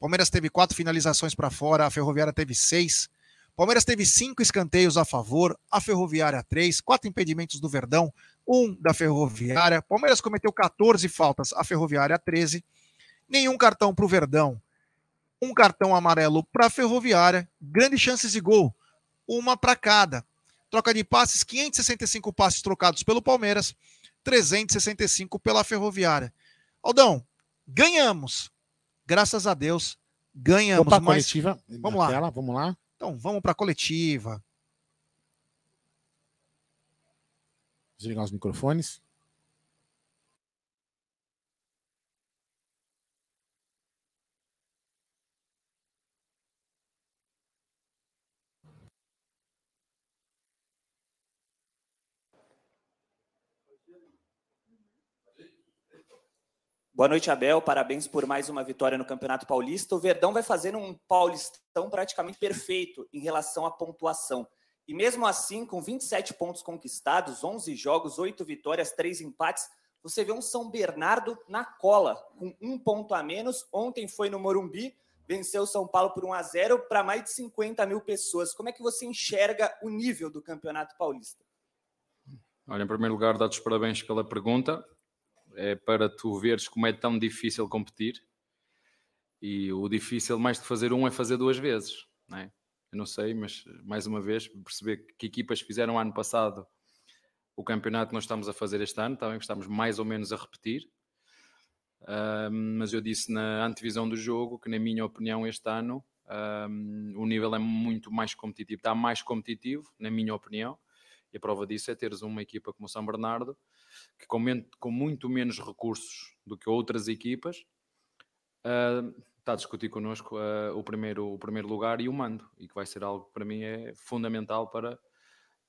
[SPEAKER 5] Palmeiras teve 4 finalizações para fora, a Ferroviária teve 6. Palmeiras teve 5 escanteios a favor, a Ferroviária 3, 4 impedimentos do Verdão, 1 da Ferroviária. Palmeiras cometeu 14 faltas, a Ferroviária 13. Nenhum cartão para o Verdão. Um cartão amarelo para a Ferroviária. Grandes chances de gol, uma para cada. Troca de passes, 565 passes trocados pelo Palmeiras, 365 pela Ferroviária. Aldão, ganhamos. Graças a Deus, ganhamos.
[SPEAKER 1] Opa,
[SPEAKER 5] mas...
[SPEAKER 1] coletiva.
[SPEAKER 5] Vamos lá.
[SPEAKER 1] Tela, vamos lá.
[SPEAKER 5] Então, vamos para a coletiva.
[SPEAKER 1] Desligar os microfones.
[SPEAKER 6] Boa noite, Abel. Parabéns por mais uma vitória no Campeonato Paulista. O Verdão vai fazer um Paulistão praticamente perfeito em relação à pontuação. E mesmo assim, com 27 pontos conquistados, 11 jogos, 8 vitórias, 3 empates, você vê um São Bernardo na cola, com um ponto a menos. Ontem foi no Morumbi, venceu o São Paulo por 1 a 0 para mais de 50 mil pessoas. Como é que você enxerga o nível do Campeonato Paulista?
[SPEAKER 7] Olha, em primeiro lugar, dar-te os parabéns pela pergunta. É para tu veres como é tão difícil competir. E o difícil, mais de fazer um, é fazer duas vezes. Não é? Eu não sei, mas mais uma vez, perceber que equipas fizeram ano passado o campeonato que nós estamos a fazer este ano, também estamos mais ou menos a repetir. Ahm, mas eu disse na antevisão do jogo que, na minha opinião, este ano ahm, o nível é muito mais competitivo, está mais competitivo, na minha opinião. E a prova disso é teres uma equipa como o São Bernardo, que com, com muito menos recursos do que outras equipas, ah, está a discutir connosco ah, o, primeiro, o primeiro lugar e o mando, e que vai ser algo que para mim é fundamental para,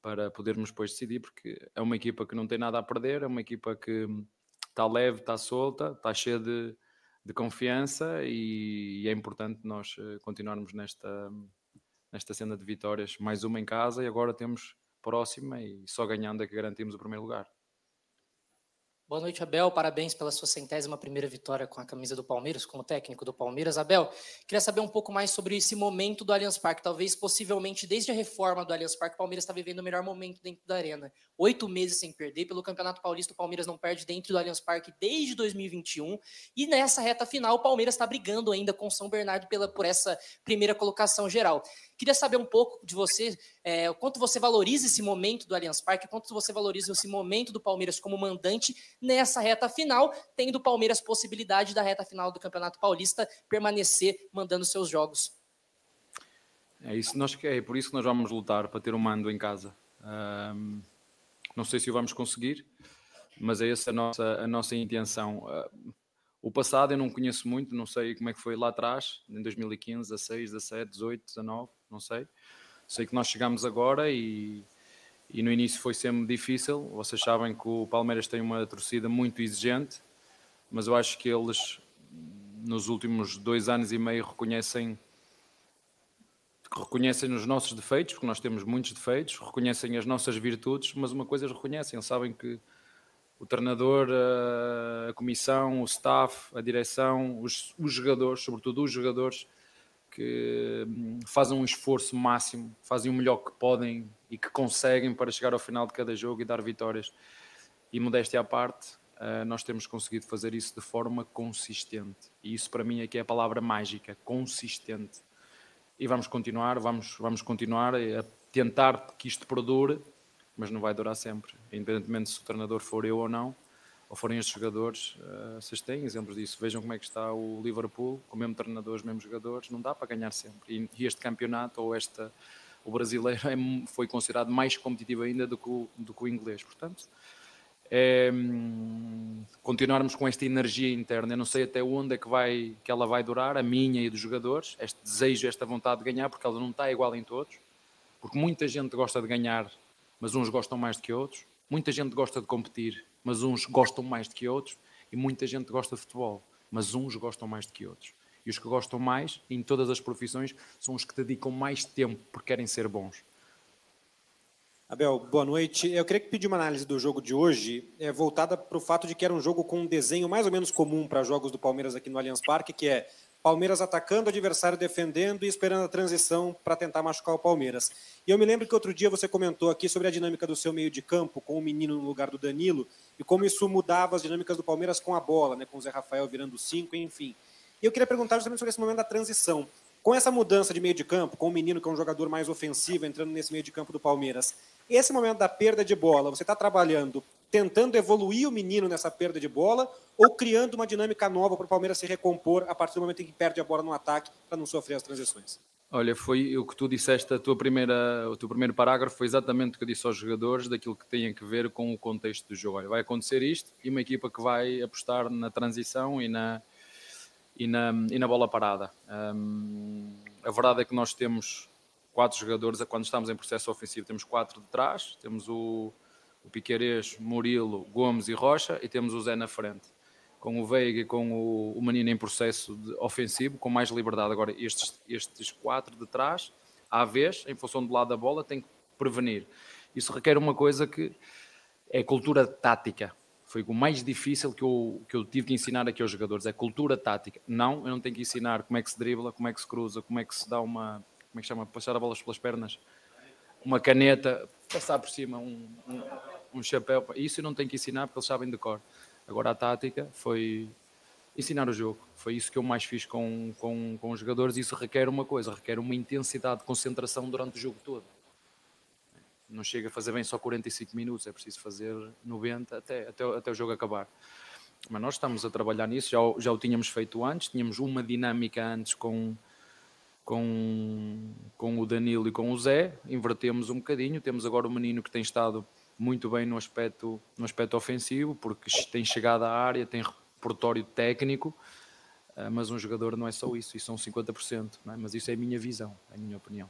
[SPEAKER 7] para podermos depois decidir, porque é uma equipa que não tem nada a perder, é uma equipa que está leve, está solta, está cheia de, de confiança e, é importante nós eh, continuarmos nesta, nesta cena de vitórias. Mais uma em casa e agora temos próxima e só ganhando é que garantimos o primeiro lugar.
[SPEAKER 8] Boa noite, Abel. Parabéns pela sua centésima primeira vitória com a camisa do Palmeiras, como técnico do Palmeiras. Abel, queria saber um pouco mais sobre esse momento do Allianz Parque. Talvez, possivelmente, desde a reforma do Allianz Parque, o Palmeiras está vivendo o melhor momento dentro da arena. Oito meses sem perder. Pelo Campeonato Paulista, o Palmeiras não perde dentro do Allianz Parque desde 2021. E nessa reta final, o Palmeiras está brigando ainda com o São Bernardo pela, por essa primeira colocação geral. Queria saber um pouco de você, é, o quanto você valoriza esse momento do Allianz Parque, quanto você valoriza esse momento do Palmeiras como mandante nessa reta final, tendo o Palmeiras possibilidade da reta final do Campeonato Paulista permanecer mandando seus jogos.
[SPEAKER 7] É, isso nós, é por isso que nós vamos lutar para ter um mando em casa. Ahm, não sei se o vamos conseguir, mas é essa a nossa, a nossa intenção. Ah, o passado eu não conheço muito, não sei como é que foi lá atrás, em 2015, 16, 17, 18, 19, não sei. Sei que nós chegamos agora e, e no início foi sempre difícil. Vocês sabem que o Palmeiras tem uma torcida muito exigente, mas eu acho que eles, nos últimos dois anos e meio, reconhecem reconhecem os nossos defeitos, porque nós temos muitos defeitos, reconhecem as nossas virtudes, mas uma coisa eles reconhecem, sabem que o treinador, a comissão, o staff, a direção, os, os jogadores, sobretudo os jogadores, que hum, fazem um esforço máximo, fazem o melhor que podem e que conseguem para chegar ao final de cada jogo e dar vitórias. E modéstia à parte, uh, nós temos conseguido fazer isso de forma consistente. E isso para mim é é a palavra mágica, consistente. E vamos continuar, vamos, vamos continuar a tentar que isto perdure, mas não vai durar sempre. Independentemente se o treinador for eu ou não, ou forem estes jogadores, uh, vocês têm exemplos disso. Vejam como é que está o Liverpool, com o mesmo treinador, os mesmos jogadores, não dá para ganhar sempre. E, e este campeonato, ou esta, o brasileiro, é, foi considerado mais competitivo ainda do que o, do que o inglês. Portanto, é, hum, continuarmos com esta energia interna. Eu não sei até onde é que, vai, que ela vai durar, a minha e dos jogadores, este desejo, esta vontade de ganhar, porque ela não está igual em todos. Porque muita gente gosta de ganhar, mas uns gostam mais do que outros. Muita gente gosta de competir, mas uns gostam mais do que outros, e muita gente gosta de futebol, mas uns gostam mais do que outros. E os que gostam mais, em todas as profissões, são os que dedicam mais tempo porque querem ser bons.
[SPEAKER 9] Abel, boa noite. Eu queria pedir uma análise do jogo de hoje, é, voltada para o fato de que era um jogo com um desenho mais ou menos comum para jogos do Palmeiras aqui no Allianz Parque, que é Palmeiras atacando, o adversário defendendo e esperando a transição para tentar machucar o Palmeiras. E eu me lembro que outro dia você comentou aqui sobre a dinâmica do seu meio de campo, com o menino no lugar do Danilo, e como isso mudava as dinâmicas do Palmeiras com a bola, né, com o Zé Rafael virando cinco, enfim. E eu queria perguntar justamente sobre esse momento da transição. Com essa mudança de meio de campo, com o menino que é um jogador mais ofensivo entrando nesse meio de campo do Palmeiras, esse momento da perda de bola, você está trabalhando tentando evoluir o menino nessa perda de bola ou criando uma dinâmica nova para o Palmeiras se recompor a partir do momento em que perde a bola no ataque para não sofrer as transições?
[SPEAKER 7] Olha, foi o que tu disseste, a tua primeira, o teu primeiro parágrafo foi exatamente o que eu disse aos jogadores daquilo que tem a ver com o contexto do jogo. Olha, vai acontecer isto e uma equipa que vai apostar na transição e na, e na, e na bola parada. Um, a verdade é que nós temos quatro jogadores, quando estamos em processo ofensivo, temos quatro de trás, temos o, o Piqueires, Murilo, Gomes e Rocha, e temos o Zé na frente. Com o Veiga e com o, o Menino em processo ofensivo, com mais liberdade. Agora, estes, estes quatro de trás, à vez, em função do lado da bola, tem que prevenir. Isso requer uma coisa que é cultura tática. Foi o mais difícil que eu, que eu tive que ensinar aqui aos jogadores, é cultura tática. Não, eu não tenho que ensinar como é que se dribla, como é que se cruza, como é que se dá uma, como é que chama, passar a bola pelas pernas, uma caneta, passar por cima, um, um um chapéu. Isso eu não tenho que ensinar porque eles sabem de cor. Agora a tática foi ensinar o jogo. Foi isso que eu mais fiz com, com, com os jogadores. Isso requer uma coisa, requer uma intensidade de concentração durante o jogo todo. Não chega a fazer bem só 45 minutos, é preciso fazer 90 até, até, até o jogo acabar. Mas nós estamos a trabalhar nisso, já, já o tínhamos feito antes, tínhamos uma dinâmica antes com, com, com o Danilo e com o Zé, invertemos um bocadinho, temos agora o menino que tem estado muito bem no aspecto, no aspecto ofensivo, porque tem chegado à área, tem repertório técnico, eh, mas um jogador não é só isso, isso são 50%, é? mas isso é a minha visão, é a minha opinião.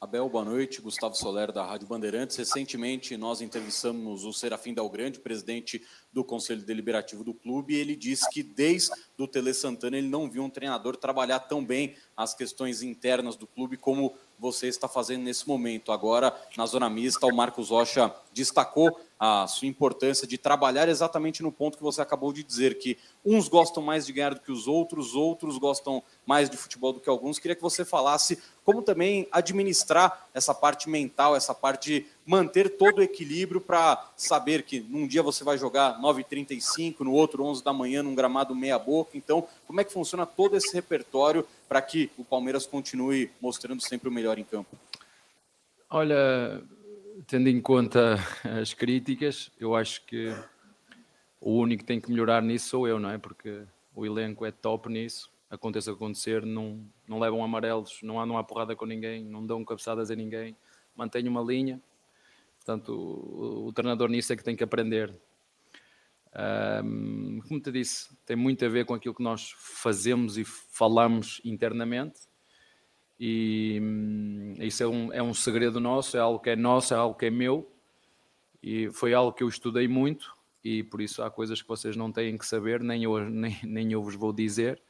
[SPEAKER 10] Abel, boa noite. Gustavo Soler, da Rádio Bandeirantes. Recentemente, nós entrevistamos o Serafim Dalgrande, presidente do Conselho Deliberativo do clube, e ele disse que desde o Tele Santana ele não viu um treinador trabalhar tão bem as questões internas do clube como você está fazendo nesse momento. Agora, na zona mista, o Marcos Rocha destacou a sua importância de trabalhar exatamente no ponto que você acabou de dizer, que uns gostam mais de ganhar do que os outros, outros gostam mais de futebol do que alguns. Queria que você falasse como também administrar essa parte mental, essa parte de manter todo o equilíbrio para saber que num dia você vai jogar 9h35, no outro 11 da manhã, num gramado meia-boca. Então, como é que funciona todo esse repertório para que o Palmeiras continue mostrando sempre o melhor em campo?
[SPEAKER 7] Olha, tendo em conta as críticas, eu acho que o único que tem que melhorar nisso sou eu, não é? Porque o elenco é top nisso. Aconteça acontecer, não, não levam amarelos, não andam à porrada com ninguém, não dão cabeçadas a ninguém, mantêm uma linha. Portanto, o, o, treinador nisso é que tem que aprender. Um, como te disse, tem muito a ver com aquilo que nós fazemos e falamos internamente e hum, isso é um, é um segredo nosso, é algo que é nosso, é algo que é meu. E foi algo que eu estudei muito e por isso há coisas que vocês não têm que saber, nem eu, nem, nem eu vos vou dizer.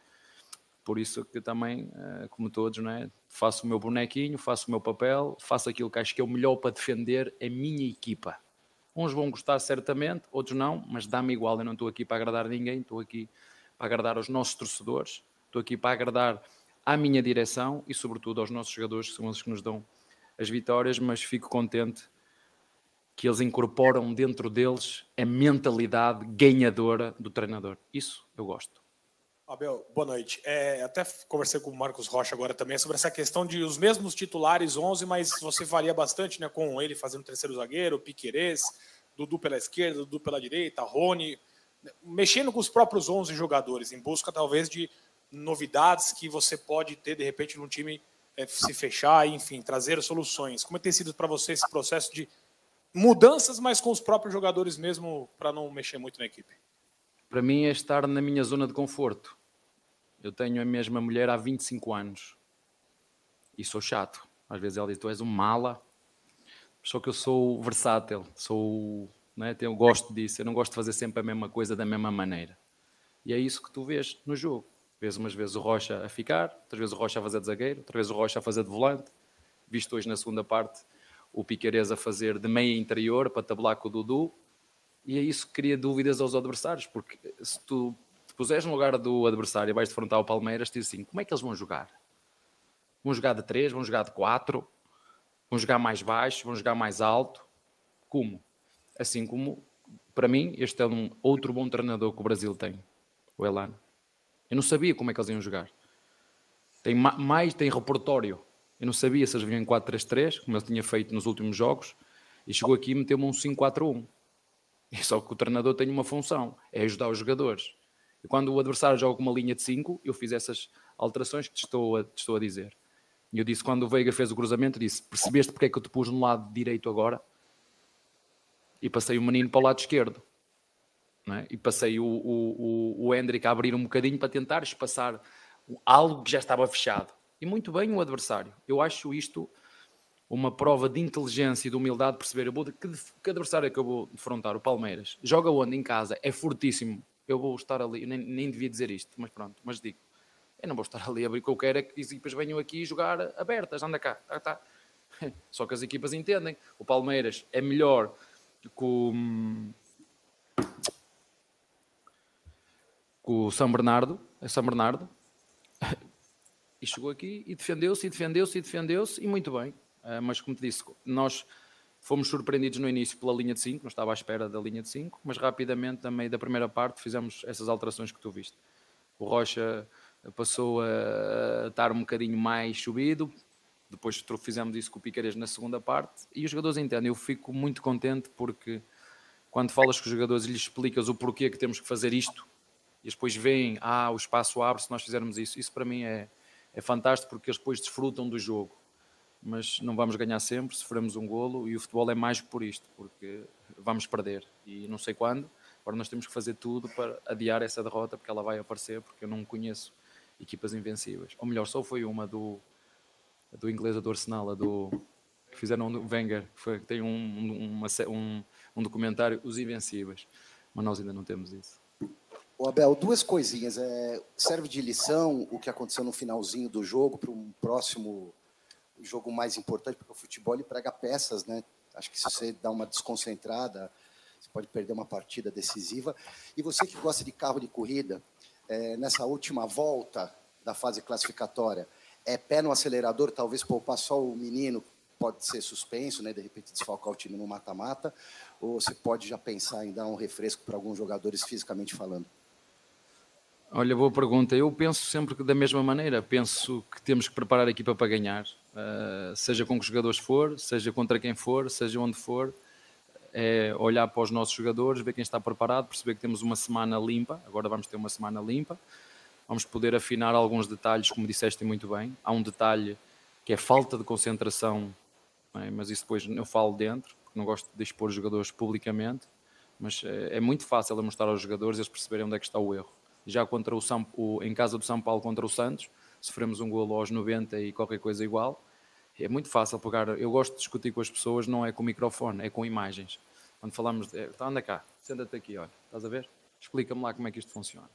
[SPEAKER 7] Por isso que também, eh, como todos, não é? faço o meu bonequinho, faço o meu papel, faço aquilo que acho que é o melhor para defender a minha equipa. Uns vão gostar certamente, outros não, mas dá-me igual. Eu não estou aqui para agradar ninguém, estou aqui para agradar aos nossos torcedores, estou aqui para agradar à minha direção e, sobretudo, aos nossos jogadores, que são os que nos dão as vitórias. Mas fico contente que eles incorporam dentro deles a mentalidade ganhadora do treinador. Isso eu gosto.
[SPEAKER 11] Abel, boa noite. É, até conversei com o Marcos Rocha agora também sobre essa questão de os mesmos titulares 11, mas você varia bastante né, com ele fazendo terceiro zagueiro, Piquerez, Dudu pela esquerda, Dudu pela direita, Rony, mexendo com os próprios 11 jogadores, em busca talvez de novidades que você pode ter de repente num time é, se fechar, enfim, trazer soluções. Como tem sido para você esse processo de mudanças, mas com os próprios jogadores mesmo, para não mexer muito na equipe?
[SPEAKER 7] Para mim é estar na minha zona de conforto. Eu tenho a mesma mulher há 25 anos e sou chato. Às vezes ela diz: Tu és um mala, só que eu sou versátil, sou, né, eu gosto disso. Eu não gosto de fazer sempre a mesma coisa da mesma maneira. E é isso que tu vês no jogo. Vês umas vezes o Rocha a ficar, outras vezes o Rocha a fazer de zagueiro, outras vezes o Rocha a fazer de volante. Visto hoje na segunda parte o Piqueires a fazer de meia interior para tabular com o Dudu, e é isso que cria dúvidas aos adversários, porque se tu puseres no lugar do adversário e vais defrontar o Palmeiras, diz assim, como é que eles vão jogar? Vão jogar de 3, vão jogar de 4, vão jogar mais baixo, vão jogar mais alto, como? Assim como, para mim, este é um outro bom treinador que o Brasil tem, o Elano. Eu não sabia como é que eles iam jogar. Tem mais, tem repertório eu não sabia se eles vinham em 4-3-3, como eu tinha feito nos últimos jogos, e chegou aqui e meteu-me um 5-4-1. Só que o treinador tem uma função, é ajudar os jogadores. Quando o adversário joga com uma linha de 5, eu fiz essas alterações que te estou a, te estou a dizer. E eu disse, quando o Veiga fez o cruzamento, disse, percebeste porque é que eu te pus no lado direito agora? E passei o menino para o lado esquerdo. É? E passei o, o, o, o Hendrick a abrir um bocadinho para tentar espaçar algo que já estava fechado e muito bem o adversário. Eu acho isto uma prova de inteligência e de humildade perceber eu vou, que, que adversário acabou de defrontar o Palmeiras joga onde em casa é fortíssimo eu vou estar ali nem, nem devia dizer isto mas pronto mas digo eu não vou estar ali a abrir o que eu quero é que as equipas venham aqui jogar abertas anda cá ah, tá. só que as equipas entendem o Palmeiras é melhor com com o São Bernardo é São Bernardo e chegou aqui e defendeu-se, e defendeu-se, e defendeu-se, e muito bem. Uh, mas, como te disse, nós fomos surpreendidos no início pela linha de 5, não estava à espera da linha de 5, mas rapidamente, a meio da primeira parte, fizemos essas alterações que tu viste. O Rocha passou a estar um bocadinho mais subido, depois fizemos isso com o Piqueires na segunda parte, e os jogadores entendem. Eu fico muito contente porque quando falas com os jogadores e lhes explicas o porquê que temos que fazer isto, e depois veem, ah, o espaço abre se nós fizermos isso, isso para mim é, é fantástico porque eles depois desfrutam do jogo. Mas não vamos ganhar sempre, sofremos um golo e o futebol é mais por isto, porque vamos perder e não sei quando. Agora nós temos que fazer tudo para adiar essa derrota, porque ela vai aparecer, porque eu não conheço equipas invencíveis. Ou melhor, só foi uma do, do inglês do Arsenal, a do que fizeram o Wenger, que, foi, tem um, uma, um, um documentário, Os Invencíveis. Mas nós ainda não temos isso.
[SPEAKER 12] O Abel, duas coisinhas. É, serve de lição o que aconteceu no finalzinho do jogo para um próximo jogo mais importante, porque o futebol ele prega peças, né? Acho que se você dá uma desconcentrada, você pode perder uma partida decisiva. E você que gosta de carro de corrida, é, nessa última volta da fase classificatória, é pé no acelerador, talvez poupar só o menino, pode ser suspenso, né? De repente desfalcar o time no mata-mata, ou você pode já pensar em dar um refresco para alguns jogadores fisicamente falando?
[SPEAKER 7] Olha, boa pergunta. Eu penso sempre que da mesma maneira. Penso que temos que preparar a equipa para ganhar, uh, seja com que jogadores for, seja contra quem for, seja onde for. É olhar para os nossos jogadores, ver quem está preparado, perceber que temos uma semana limpa. Agora vamos ter uma semana limpa. Vamos poder afinar alguns detalhes, como disseste muito bem. Há um detalhe que é falta de concentração, é? mas isso depois eu falo dentro, porque não gosto de expor os jogadores publicamente. Mas é, é muito fácil mostrar aos jogadores eles perceberem onde é que está o erro já contra o São, o, em casa do São Paulo contra o Santos, sofremos um golo aos 90 e qualquer coisa igual. É muito fácil pegar. Eu gosto de discutir com as pessoas, não é com microfone, é com imagens. Quando falamos, de, então anda cá, senta-te aqui, olha, estás a ver? Explica-me lá como é que isto funciona.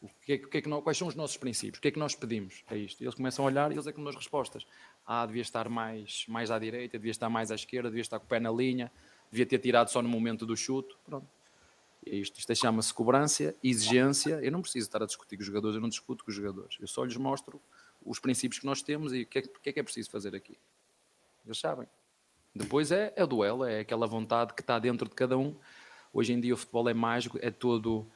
[SPEAKER 7] O que é, o que é que nós, quais são os nossos princípios? O que é que nós pedimos? É isto. E eles começam a olhar e eles é que nos respostas. Ah, devia estar mais, mais à direita, devia estar mais à esquerda, devia estar com o pé na linha, devia ter tirado só no momento do chute. Pronto. É isto, isto chama-se cobrança, exigência. Eu não preciso estar a discutir com os jogadores, eu não discuto com os jogadores. Eu só lhes mostro os princípios que nós temos e o que, é, que é que é preciso fazer aqui. Eles sabem. Depois é, é o duelo, é aquela vontade que está dentro de cada um. Hoje em dia o futebol é mágico, é todo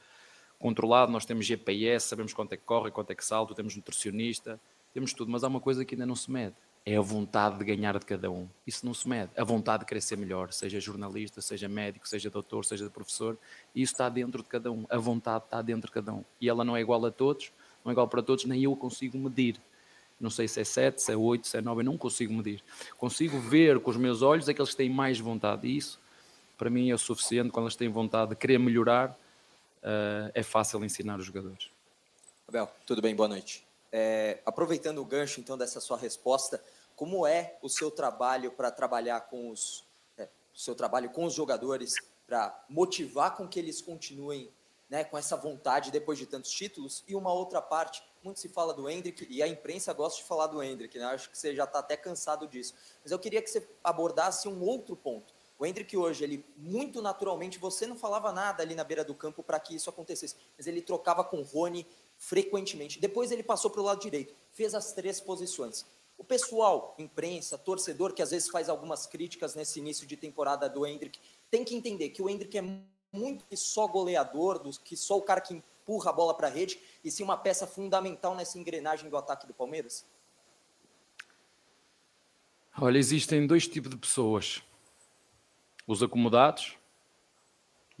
[SPEAKER 7] controlado, nós temos GPS, sabemos quanto é que corre, quanto é que salta, temos nutricionista, temos tudo, mas há uma coisa que ainda não se mede. É a vontade de ganhar de cada um. Isso não se mede. A vontade de querer ser melhor, seja jornalista, seja médico, seja doutor, seja professor. Isso está dentro de cada um. A vontade está dentro de cada um. E ela não é igual a todos, não é igual para todos, nem eu consigo medir. Não sei se é 7, se é 8, se é 9, eu não consigo medir. Consigo ver com os meus olhos aqueles que têm mais vontade. E isso, para mim, é o suficiente. Quando eles têm vontade de querer melhorar, uh, é fácil ensinar os jogadores.
[SPEAKER 13] Abel, tudo bem? Boa noite. É, aproveitando o gancho, então, dessa sua resposta, como é o seu trabalho para trabalhar com os... É, seu trabalho com os jogadores para motivar com que eles continuem né, com essa vontade depois de tantos títulos. E uma outra parte, muito se fala do Hendrick, e a imprensa gosta de falar do Hendrick, né? Acho que você já está até cansado disso. Mas eu queria que você abordasse um outro ponto. O Hendrick hoje, ele muito naturalmente, você não falava nada ali na beira do campo para que isso acontecesse, mas ele trocava com o Rony frequentemente. Depois ele passou para o lado direito, fez as três posições. O pessoal, imprensa, torcedor, que às vezes faz algumas críticas nesse início de temporada do Hendrick, tem que entender que o Hendrick é muito que só goleador, do, que só o cara que empurra a bola para a rede, e sim uma peça fundamental nessa engrenagem do ataque do Palmeiras?
[SPEAKER 7] Olha, existem dois tipos de pessoas. Os acomodados,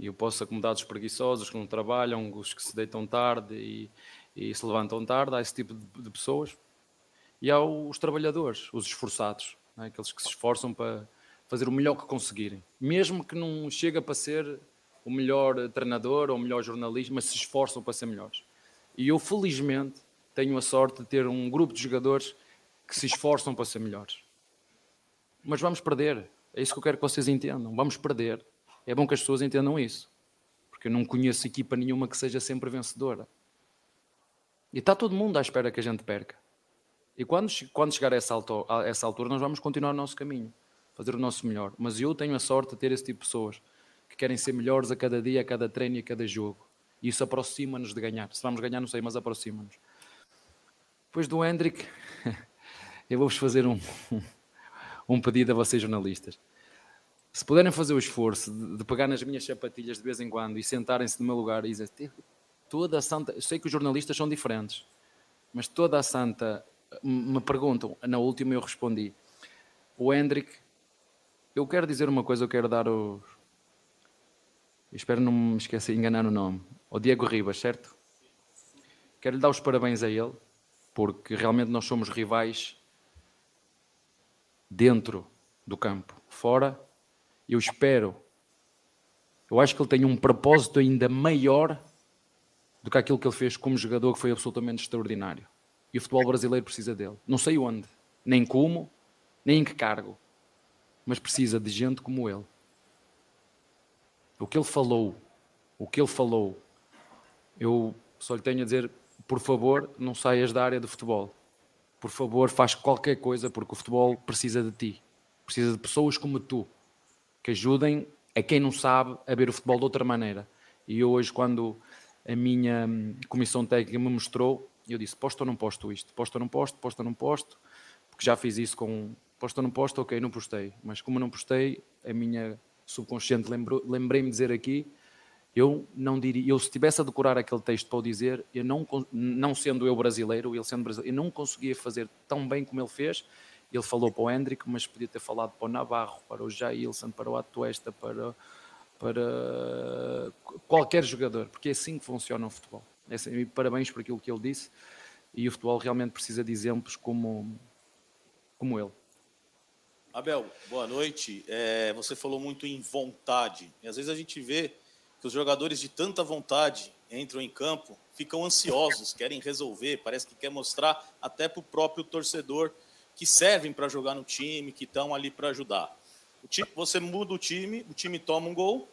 [SPEAKER 7] e eu posso acomodados preguiçosos que não trabalham, os que se deitam tarde e, e se levantam tarde, há esse tipo de, de pessoas. E há os trabalhadores, os esforçados, né? aqueles que se esforçam para fazer o melhor que conseguirem, mesmo que não chega para ser o melhor treinador ou o melhor jornalista, mas se esforçam para ser melhores. E eu, felizmente, tenho a sorte de ter um grupo de jogadores que se esforçam para ser melhores. Mas vamos perder. É isso que eu quero que vocês entendam. Vamos perder. É bom que as pessoas entendam isso. Porque eu não conheço equipa nenhuma que seja sempre vencedora. E está todo mundo à espera que a gente perca. E quando, quando chegar a essa, altura, a essa altura, nós vamos continuar o nosso caminho, fazer o nosso melhor. Mas eu tenho a sorte de ter esse tipo de pessoas que querem ser melhores a cada dia, a cada treino e a cada jogo. E isso aproxima-nos de ganhar. Se vamos ganhar, não sei, mas aproxima-nos. Depois do Hendrick, eu vou-vos fazer um, um pedido a vocês, jornalistas. Se puderem fazer o esforço de, de pegar nas minhas sapatilhas de vez em quando e sentarem-se no meu lugar e dizer toda a santa. Sei que os jornalistas são diferentes, mas toda a santa. Me perguntam, na última eu respondi. O Hendrick, eu quero dizer uma coisa, eu quero dar os, espero não me esquecer, enganar o nome. O Diego Ribas, certo? Quero lhe dar os parabéns a ele, porque realmente nós somos rivais dentro do campo. Fora, eu espero. Eu acho que ele tem um propósito ainda maior do que aquilo que ele fez como jogador, que foi absolutamente extraordinário. E o futebol brasileiro precisa dele. Não sei onde, nem como, nem em que cargo, mas precisa de gente como ele o que ele falou, o que ele falou, eu só lhe tenho a dizer, por favor, não saias da área do futebol. Por favor, faz qualquer coisa, porque o futebol precisa de ti. Precisa de pessoas como tu, que ajudem a quem não sabe a ver o futebol de outra maneira. E eu hoje, quando a minha hum, comissão técnica me mostrou, eu disse, posto ou não posto isto? Posto ou não posto? Posto ou não posto? Porque já fiz isso com... Posto ou não posto? Ok, não postei. Mas como não postei, a minha subconsciente lembrei-me de dizer aqui, eu não diria, eu se estivesse a decorar aquele texto para o dizer, eu não, não sendo eu brasileiro, ele sendo brasileiro, eu não conseguia fazer tão bem como ele fez. Ele falou para o Hendrick, mas podia ter falado para o Navarro, para o Jailson, para o Atuesta, para, para qualquer jogador, porque é assim que funciona o futebol. É assim, e parabéns por aquilo que ele disse. E o futebol realmente precisa de exemplos como, como ele.
[SPEAKER 14] Abel, boa noite. É, você falou muito em vontade. E às vezes a gente vê que os jogadores de tanta vontade entram em campo, ficam ansiosos, querem resolver, parece que quer mostrar até para o próprio torcedor que servem para jogar no time, que estão ali para ajudar. O time, você muda o time, o time toma um gol.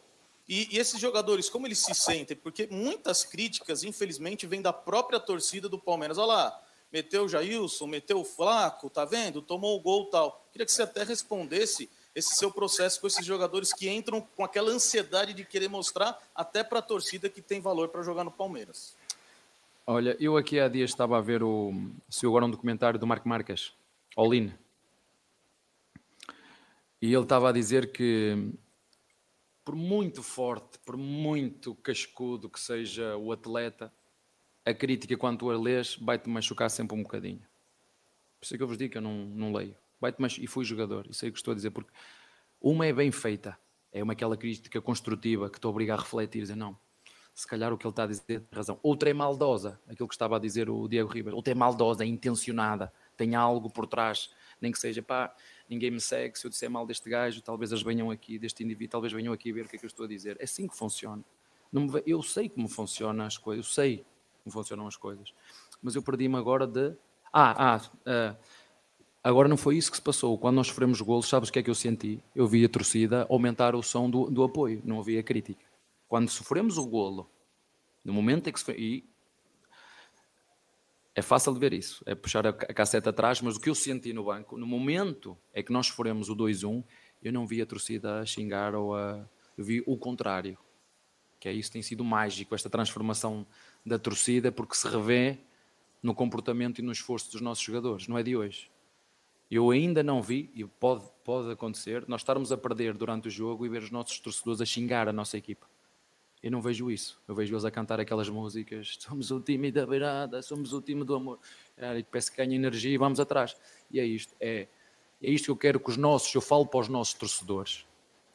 [SPEAKER 14] E, e esses jogadores, como eles se sentem? Porque muitas críticas, infelizmente, vêm da própria torcida do Palmeiras. Olha lá, meteu o Jailson, meteu o Flaco, tá vendo? Tomou o gol tal. Queria que você até respondesse esse seu processo com esses jogadores que entram com aquela ansiedade de querer mostrar até para a torcida que tem valor para jogar no Palmeiras.
[SPEAKER 7] Olha, eu aqui há dias estava a ver o, se agora um documentário do Marco Marques, Olin. E ele estava a dizer que, por muito forte, por muito cascudo que seja o atleta, a crítica, quando tu a lês, vai-te machucar sempre um bocadinho. Por isso é que eu vos digo que eu não, não leio. Vai-te machucar. E fui jogador, isso é o que estou a dizer, porque uma é bem feita, é uma aquela crítica construtiva que te obriga a refletir, dizer não, se calhar o que ele está a dizer tem razão. Outra é maldosa, aquilo que estava a dizer o Diego Ribeiro. Outra é maldosa, é intencionada, tem algo por trás, nem que seja, pá, ninguém me segue, se eu disser mal deste gajo, talvez eles venham aqui, deste indivíduo, talvez venham aqui ver o que é que eu estou a dizer. É assim que funciona. Me... eu sei como funcionam as coisas, eu sei como funcionam as coisas, mas eu perdi-me agora de... Ah, ah, uh, agora não foi isso que se passou. Quando nós sofremos golos, sabes o que é que eu senti? Eu vi a torcida aumentar o som do, do apoio, não havia crítica. Quando sofremos o golo, no momento em que se e é fácil de ver isso, é puxar a casseta atrás, mas o que eu senti no banco, no momento é que nós sofremos o 2-1, eu não vi a torcida a xingar ou a. Eu vi o contrário. Que é isso tem sido mágico, esta transformação da torcida, porque se revê no comportamento e no esforço dos nossos jogadores, não é de hoje. Eu ainda não vi, e pode, pode acontecer, nós estarmos a perder durante o jogo e ver os nossos torcedores a xingar a nossa equipa. Eu não vejo isso. Eu vejo eles a cantar aquelas músicas. Somos o time da beirada, somos o time do amor. É, parece que ganha energia e vamos atrás. E é isto. É, é isto que eu quero que os nossos, eu falo para os nossos torcedores.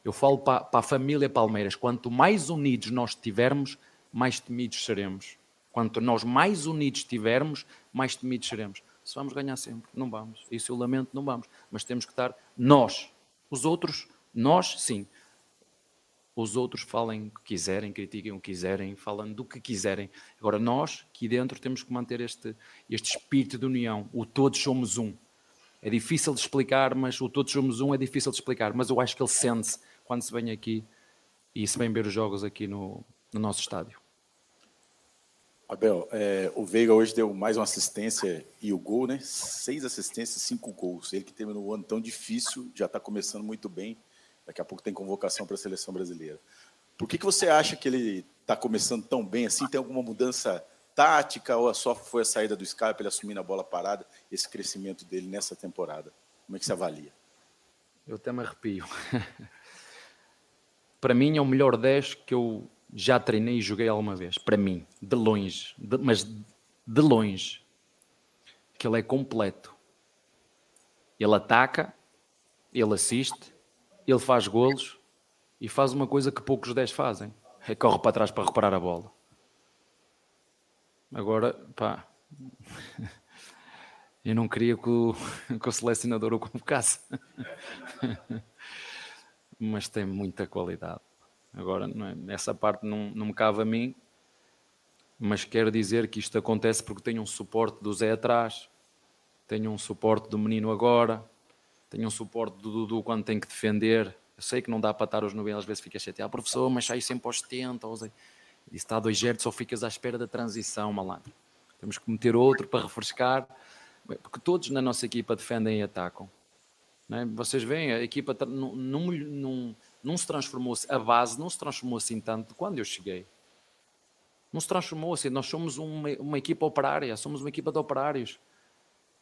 [SPEAKER 7] Eu falo para, para a família Palmeiras. Quanto mais unidos nós estivermos, mais temidos seremos. Quanto nós mais unidos estivermos, mais temidos seremos. Se vamos ganhar sempre, não vamos. Isso eu lamento, não vamos. Mas temos que estar nós. Os outros, nós sim os outros falem o que quiserem, critiquem o que quiserem, falando do que quiserem. Agora, nós, aqui dentro, temos que manter este, este espírito de união. O todos somos um. É difícil de explicar, mas o todos somos um é difícil de explicar. Mas eu acho que ele sente-se quando se vem aqui e se vem ver os jogos aqui no, no nosso estádio.
[SPEAKER 15] Abel, é, o Veiga hoje deu mais uma assistência e o gol, né? Seis assistências, cinco gols. Ele que terminou o ano tão difícil, já está começando muito bem. Daqui a pouco tem convocação para a seleção brasileira. Por que, que você acha que ele está começando tão bem assim? Tem alguma mudança tática ou só foi a saída do Scarpa, ele assumindo a bola parada, esse crescimento dele nessa temporada? Como é que você avalia?
[SPEAKER 7] Eu até me arrepio. para mim é o melhor 10 que eu já treinei e joguei alguma vez. Para mim, de longe. De, mas de longe. Que ele é completo. Ele ataca, ele assiste, ele faz golos e faz uma coisa que poucos 10 fazem. É corre para trás para reparar a bola. Agora, pá, eu não queria que o, que o selecionador o convocasse. Mas tem muita qualidade. Agora, é, essa parte não, não me cabe a mim, mas quero dizer que isto acontece porque tenho um suporte do Zé atrás, tenho um suporte do menino agora, tenho um suporte do Dudu quando tem que defender. Eu sei que não dá para estar os 90, às vezes fica chateado, professor, mas sai sempre aos 70. Ou... Disse, está a dois gertos ou ficas à espera da transição, malandro. Temos que meter outro para refrescar, porque todos na nossa equipa defendem e atacam. É? Vocês veem, a equipa não, não, não, não se transformou, a base não se transformou assim tanto de quando eu cheguei. Não se transformou assim. Nós somos uma, uma equipa operária, somos uma equipa de operários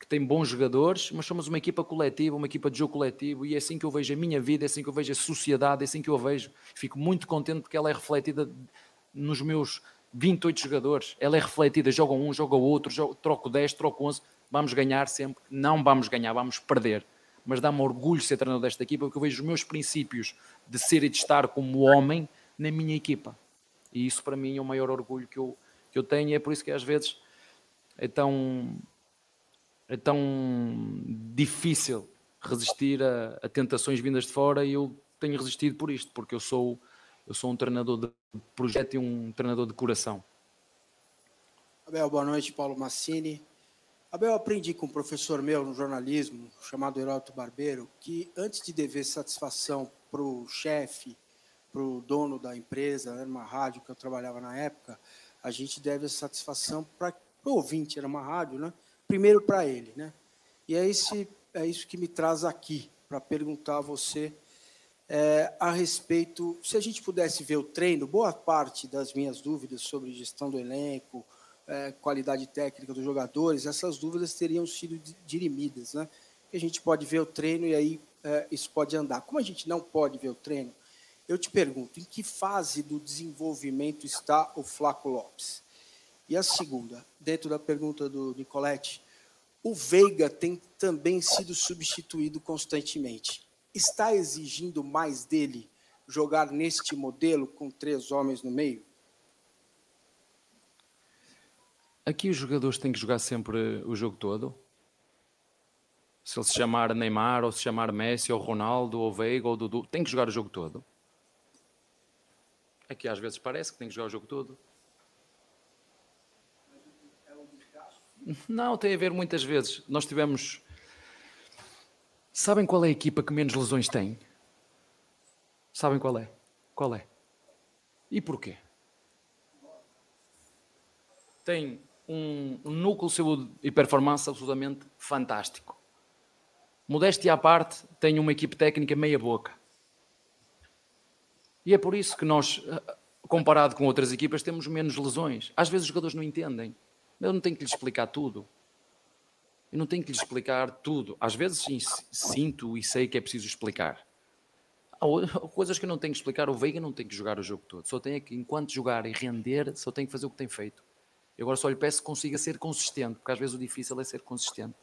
[SPEAKER 7] que tem bons jogadores, mas somos uma equipa coletiva, uma equipa de jogo coletivo, e é assim que eu vejo a minha vida, é assim que eu vejo a sociedade, é assim que eu vejo. Fico muito contente porque ela é refletida nos meus 28 jogadores. Ela é refletida, joga um, joga outro, troco 10, troco 11. Vamos ganhar sempre. Não vamos ganhar, vamos perder. Mas dá-me orgulho ser treinador desta equipa porque eu vejo os meus princípios de ser e de estar como homem na minha equipa. E isso para mim é o maior orgulho que eu, que eu tenho, e é por isso que às vezes é tão é tão difícil resistir a, a, tentações vindas de fora e eu tenho resistido por isto, porque eu sou, eu sou um treinador de projeto e um treinador de coração.
[SPEAKER 16] Abel, boa noite, Paulo Massini. Abel, aprendi com um professor meu no jornalismo, chamado Heródoto Barbeiro, que antes de dever satisfação para o chefe, para o dono da empresa, era uma rádio que eu trabalhava na época, a gente deve satisfação para o ouvinte, era uma rádio, né? Primeiro para ele. Né? E é, esse, é isso que me traz aqui, para perguntar a você é, a respeito, se a gente pudesse ver o treino, boa parte das minhas dúvidas sobre gestão do elenco, é, qualidade técnica dos jogadores, essas dúvidas teriam sido dirimidas. Né? a gente pode ver o treino e aí é, isso pode andar. Como a gente não pode ver o treino, eu te pergunto, em que fase do desenvolvimento está o Flaco Lopes? E a segunda, dentro da pergunta do Nicolete, o Veiga tem também sido substituído constantemente. Está exigindo mais dele jogar neste modelo com três homens no meio?
[SPEAKER 7] Aqui os jogadores têm que jogar sempre o jogo todo. Se ele se chamar Neymar, ou se chamar Messi, ou Ronaldo, ou Veiga, ou Dudu, tem que jogar o jogo todo. Aqui às vezes parece que tem que jogar o jogo todo. Não, tem a ver muitas vezes. Nós tivemos. Sabem qual é a equipa que menos lesões tem? Sabem qual é? Qual é? E porquê? Tem um, núcleo de saúde e performance absolutamente fantástico. Modéstia à parte, tem uma equipe técnica meia boca. E é por isso que nós, eh, comparado com outras equipas, temos menos lesões. Às vezes os jogadores não entendem. Eu não tenho que lhes explicar tudo. Eu não tenho que lhes explicar tudo. Às vezes sim, sinto e sei que é preciso explicar. Há coisas que eu não tenho que explicar. O Veiga não tem que jogar o jogo todo. Só tem que, enquanto jogar e render, só tem que fazer o que tem feito. Eu agora só lhe peço que consiga ser consistente, porque às vezes o difícil é ser consistente.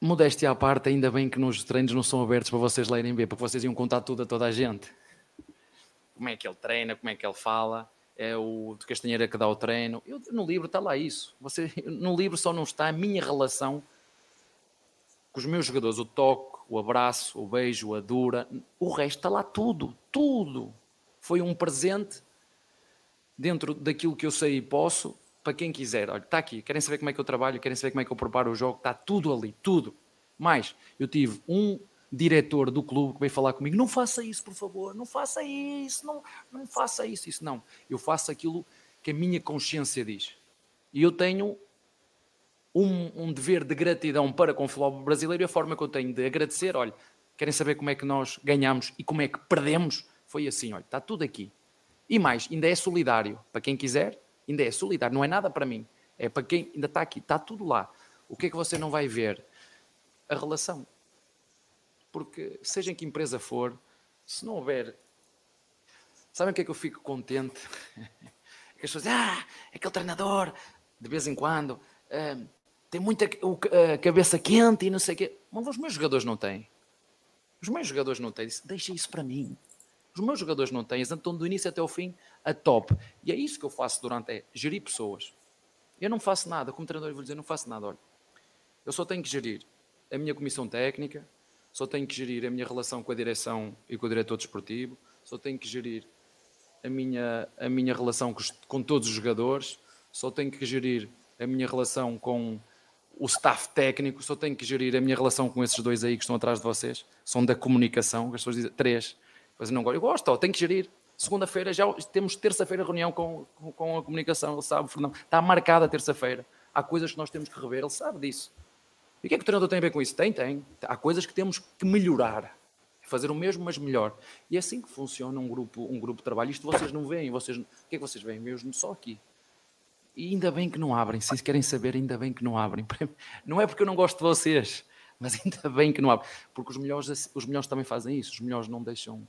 [SPEAKER 7] Modéstia à parte, ainda bem que nos treinos não são abertos para vocês lerem bem, porque vocês iam contar tudo a toda a gente. Como é que ele treina, como é que ele fala é o de Castanheira que dá o treino. Eu, no livro está lá isso. Você, no livro só não está a minha relação com os meus jogadores, o toque, o abraço, o beijo, a dura. O resto está lá tudo, tudo. Foi um presente dentro daquilo que eu sei e posso para quem quiser. Olha, está aqui. Querem saber como é que eu trabalho? Querem saber como é que eu preparo o jogo? Está tudo ali, tudo. Mais, eu tive um diretor do clube que veio falar comigo: não faça isso, por favor, não faça isso, não, não faça isso, isso não. Eu faço aquilo que a minha consciência diz. E eu tenho um, um dever de gratidão para com o futebol brasileiro e a forma que eu tenho de agradecer. Olha, querem saber como é que nós ganhamos e como é que perdemos? Foi assim, olha, está tudo aqui. E mais, ainda é solidário. Para quem quiser, ainda é solidário. Não é nada para mim. É para quem ainda está aqui. Está tudo lá. O que é que você não vai ver? A relação porque seja em que empresa for, se não houver. Sabem o que é que eu fico contente? que as pessoas dizem, ah, aquele treinador, de vez em quando, uh, tem muita uh, cabeça quente e não sei o quê. Mas os meus jogadores não têm. Os meus jogadores não têm. Deixa isso para mim. Os meus jogadores não têm. Então, do início até o fim, a top. E é isso que eu faço durante, é gerir pessoas. Eu não faço nada, como treinador, vou dizer, não faço nada. Olha, eu só tenho que gerir a minha comissão técnica, só tenho que gerir a minha relação com a direção e com o diretor desportivo, só tenho que gerir a minha, a minha relação com, com todos os jogadores, só tenho que gerir a minha relação com o staff técnico, só tenho que gerir a minha relação com esses dois aí que estão atrás de vocês, são da comunicação, as pessoas dizem, três, mas não gosto, eu gosto, tenho que gerir. Segunda-feira já temos terça-feira reunião com, com a comunicação, ele sabe, Fernando, está marcada terça-feira. Há coisas que nós temos que rever, ele sabe disso. E o que é que o treinador tem a ver com isso? Tem, tem. Há coisas que temos que melhorar. Fazer o mesmo, mas melhor. E é assim que funciona um grupo, um grupo de trabalho. Isto vocês não veem. Vocês, o que é que vocês veem? Mesmo só aqui. E ainda bem que não abrem. Se querem saber, ainda bem que não abrem. Não é porque eu não gosto de vocês, mas ainda bem que não abrem. Porque os melhores, os melhores também fazem isso. Os melhores não deixam,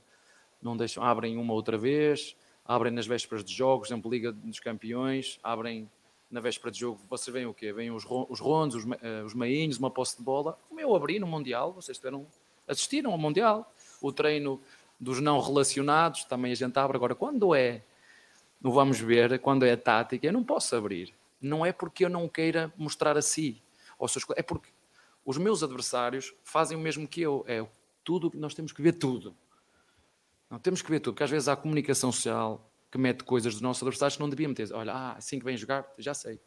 [SPEAKER 7] não deixam, abrem uma outra vez, abrem nas vésperas de jogos, exemplo, Liga dos Campeões, abrem na véspera de jogo, vocês veem o quê? Vêm os, os rondos, os, uh, os mainhos, uma posse de bola. Como eu abri no Mundial, vocês tiveram, assistiram ao Mundial. O treino dos não relacionados, também a gente abre. Agora, quando é, não vamos ver, quando é tática, eu não posso abrir. Não é porque eu não queira mostrar a si, seus, é porque os meus adversários fazem o mesmo que eu. É tudo, nós temos que ver tudo. Não temos que ver tudo, porque às vezes há comunicação social, que mete coisas dos nossos adversários que não devia meter. Olha, ah, assim que vem jogar, já sei.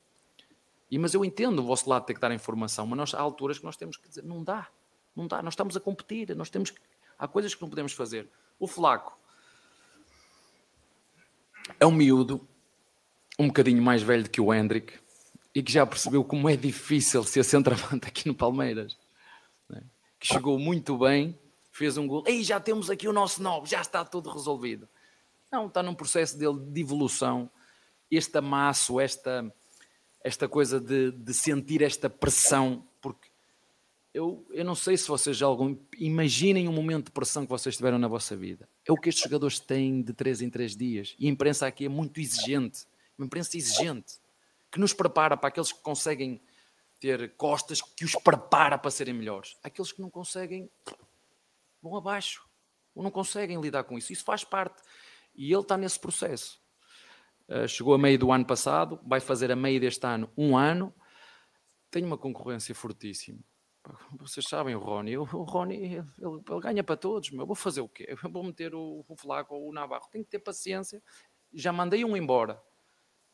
[SPEAKER 7] E, mas eu entendo o vosso lado ter que dar informação, mas nós, há alturas que nós temos que dizer, não dá, não dá, nós estamos a competir, nós temos que, há coisas que não podemos fazer. O Flaco é um miúdo, um bocadinho mais velho do que o Hendrick, e que já percebeu como é difícil ser centroavante aqui no Palmeiras. Né? Que chegou muito bem, fez um gol, e já temos aqui o nosso novo, já está tudo resolvido. Não, está num processo dele de evolução. Este amasso, esta, esta coisa de, de sentir esta pressão, porque eu, eu não sei se vocês já algum. Imaginem um momento de pressão que vocês tiveram na vossa vida. É o que estes jogadores têm de 3 em 3 dias. E a imprensa aqui é muito exigente. Uma imprensa exigente. Que nos prepara para aqueles que conseguem ter costas, que os prepara para serem melhores. Aqueles que não conseguem vão abaixo. Ou não conseguem lidar com isso. Isso faz parte. E ele está nesse processo. Uh, chegou a meio do ano passado, vai fazer a meio deste ano um ano. Tem uma concorrência fortíssima vocês sabem o Rony, o, Rony ele, ele, ganha para todos, meu. vou fazer o quê? Eu vou meter o, o Flaco ou o Navarro, tenho que ter paciência. Já mandei um embora,